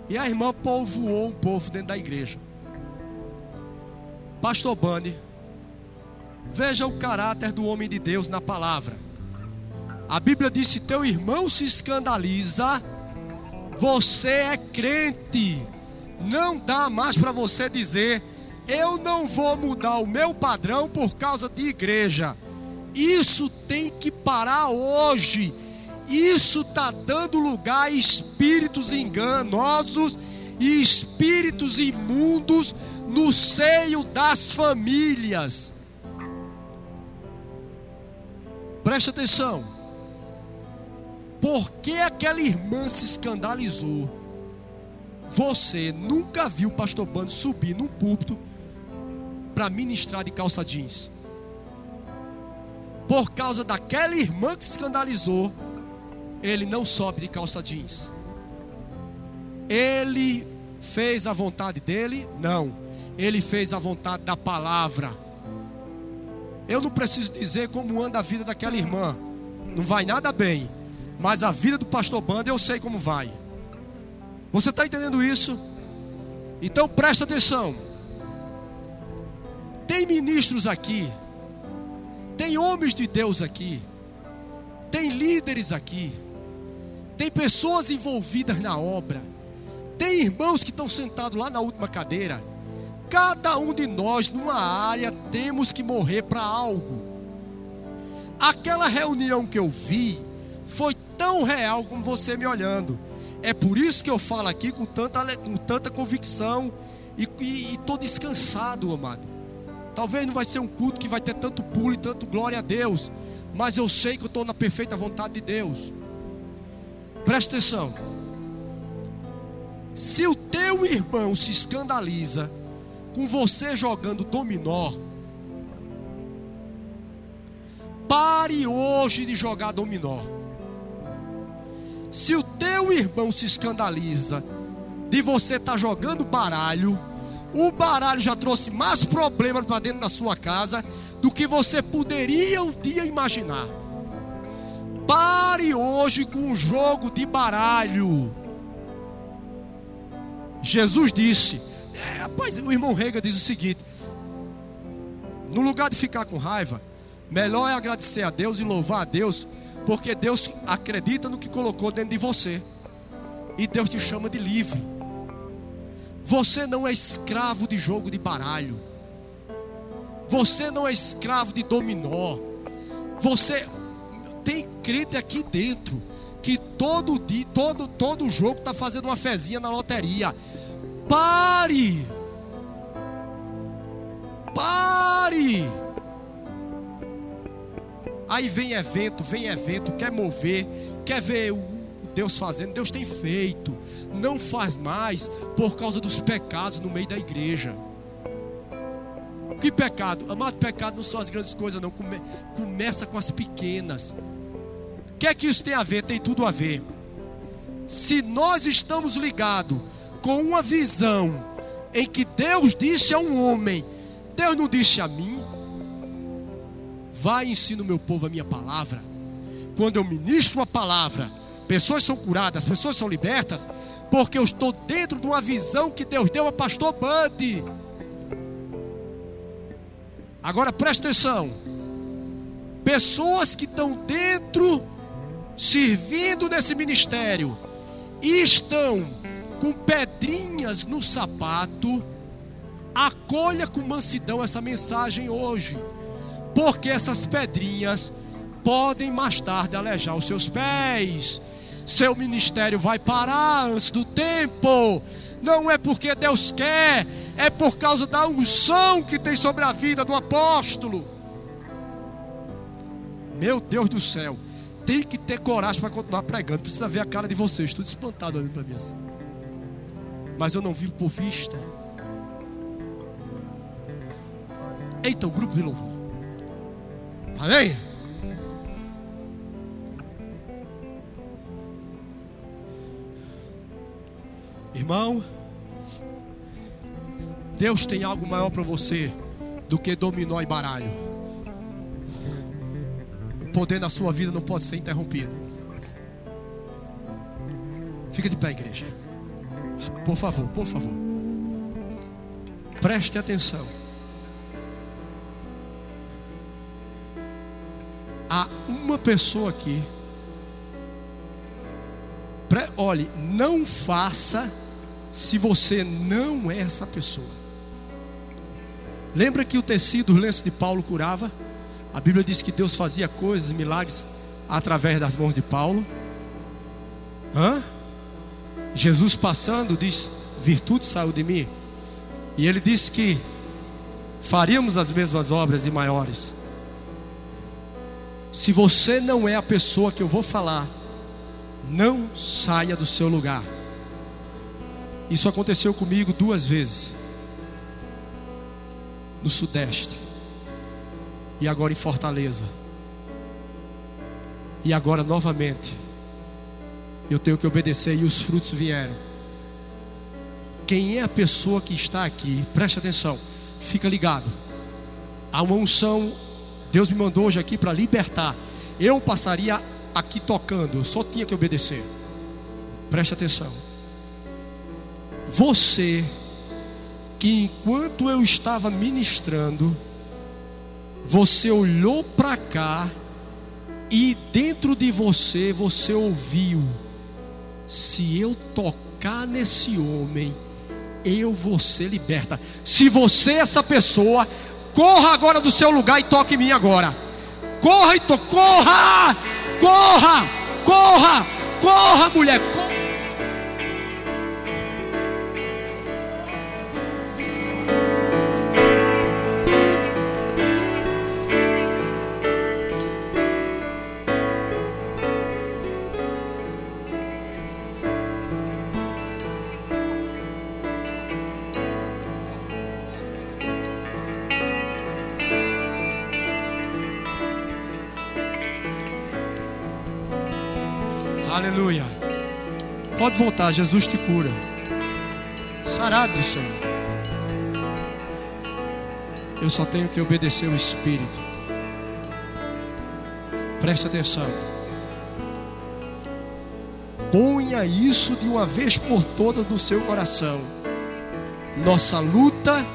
E a irmã povoou um povo dentro da igreja. Pastor Bani, veja o caráter do homem de Deus na palavra. A Bíblia diz: se teu irmão se escandaliza, você é crente. Não dá mais para você dizer, eu não vou mudar o meu padrão por causa de igreja. Isso tem que parar hoje. Isso está dando lugar a espíritos enganosos e espíritos imundos no seio das famílias. Preste atenção. Por que aquela irmã se escandalizou? Você nunca viu o pastor Bando subir num púlpito para ministrar de calça jeans. Por causa daquela irmã que se escandalizou, ele não sobe de calça jeans. Ele fez a vontade dele? Não. Ele fez a vontade da palavra. Eu não preciso dizer como anda a vida daquela irmã. Não vai nada bem. Mas a vida do pastor Banda eu sei como vai. Você está entendendo isso? Então presta atenção. Tem ministros aqui, tem homens de Deus aqui, tem líderes aqui, tem pessoas envolvidas na obra, tem irmãos que estão sentados lá na última cadeira. Cada um de nós, numa área, temos que morrer para algo. Aquela reunião que eu vi foi tão real como você me olhando. É por isso que eu falo aqui com tanta, com tanta convicção e estou descansado, amado. Talvez não vai ser um culto que vai ter tanto pulo e tanto glória a Deus, mas eu sei que eu estou na perfeita vontade de Deus. Presta atenção. Se o teu irmão se escandaliza com você jogando dominó, pare hoje de jogar dominó. Se o teu irmão se escandaliza de você estar tá jogando baralho, o baralho já trouxe mais problemas para dentro da sua casa do que você poderia um dia imaginar. Pare hoje com o jogo de baralho. Jesus disse, é, rapaz, o irmão Rega diz o seguinte: no lugar de ficar com raiva, melhor é agradecer a Deus e louvar a Deus porque Deus acredita no que colocou dentro de você. E Deus te chama de livre. Você não é escravo de jogo de baralho. Você não é escravo de dominó. Você tem crente aqui dentro que todo dia, todo todo jogo está fazendo uma fezinha na loteria. Pare! Pare! Aí vem evento, vem evento, quer mover, quer ver o Deus fazendo. Deus tem feito. Não faz mais por causa dos pecados no meio da igreja. Que pecado? Amado, pecado não são as grandes coisas, não. Come, começa com as pequenas. O que é que isso tem a ver? Tem tudo a ver. Se nós estamos ligados com uma visão em que Deus disse a um homem, Deus não disse a mim, Vai e ensina o meu povo a minha palavra. Quando eu ministro a palavra, pessoas são curadas, pessoas são libertas, porque eu estou dentro de uma visão que Deus deu a pastor Bud. Agora presta atenção. Pessoas que estão dentro, servindo nesse ministério, e estão com pedrinhas no sapato, acolha com mansidão essa mensagem hoje porque essas pedrinhas podem mais tarde alejar os seus pés. Seu ministério vai parar antes do tempo. Não é porque Deus quer, é por causa da unção que tem sobre a vida do apóstolo. Meu Deus do céu, tem que ter coragem para continuar pregando. Precisa ver a cara de vocês, tudo espantado olhando para mim assim. Mas eu não vivo por vista. Eita, o grupo de louvor. Amém? Irmão, Deus tem algo maior para você do que dominó e baralho. O poder na sua vida não pode ser interrompido. Fica de pé, igreja. Por favor, por favor. Preste atenção. Há uma pessoa aqui. Olhe, não faça se você não é essa pessoa. Lembra que o tecido, o lenço de Paulo curava? A Bíblia diz que Deus fazia coisas, milagres através das mãos de Paulo. Hã? Jesus passando diz: Virtude saiu de mim. E ele disse que faríamos as mesmas obras e maiores. Se você não é a pessoa que eu vou falar, não saia do seu lugar. Isso aconteceu comigo duas vezes. No Sudeste. E agora em Fortaleza. E agora novamente. Eu tenho que obedecer e os frutos vieram. Quem é a pessoa que está aqui? Preste atenção. Fica ligado. Há uma unção. Deus me mandou hoje aqui para libertar. Eu passaria aqui tocando. Eu só tinha que obedecer. Preste atenção. Você, que enquanto eu estava ministrando, você olhou para cá e dentro de você você ouviu: se eu tocar nesse homem, eu vou ser liberta. Se você essa pessoa, corra agora do seu lugar e toque em mim agora. Corra e to corra! Corra! Corra! Corra, mulher! Corra! Pode voltar, Jesus te cura. Sarado do Senhor. Eu só tenho que obedecer o Espírito. Preste atenção. Ponha isso de uma vez por todas no seu coração. Nossa luta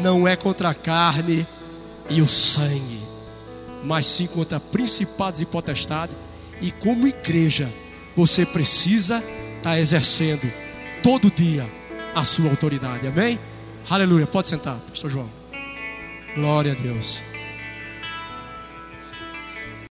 não é contra a carne e o sangue, mas sim contra principados e potestades. E como igreja, você precisa estar tá exercendo todo dia a sua autoridade. Amém? Aleluia. Pode sentar, Pastor João. Glória a Deus.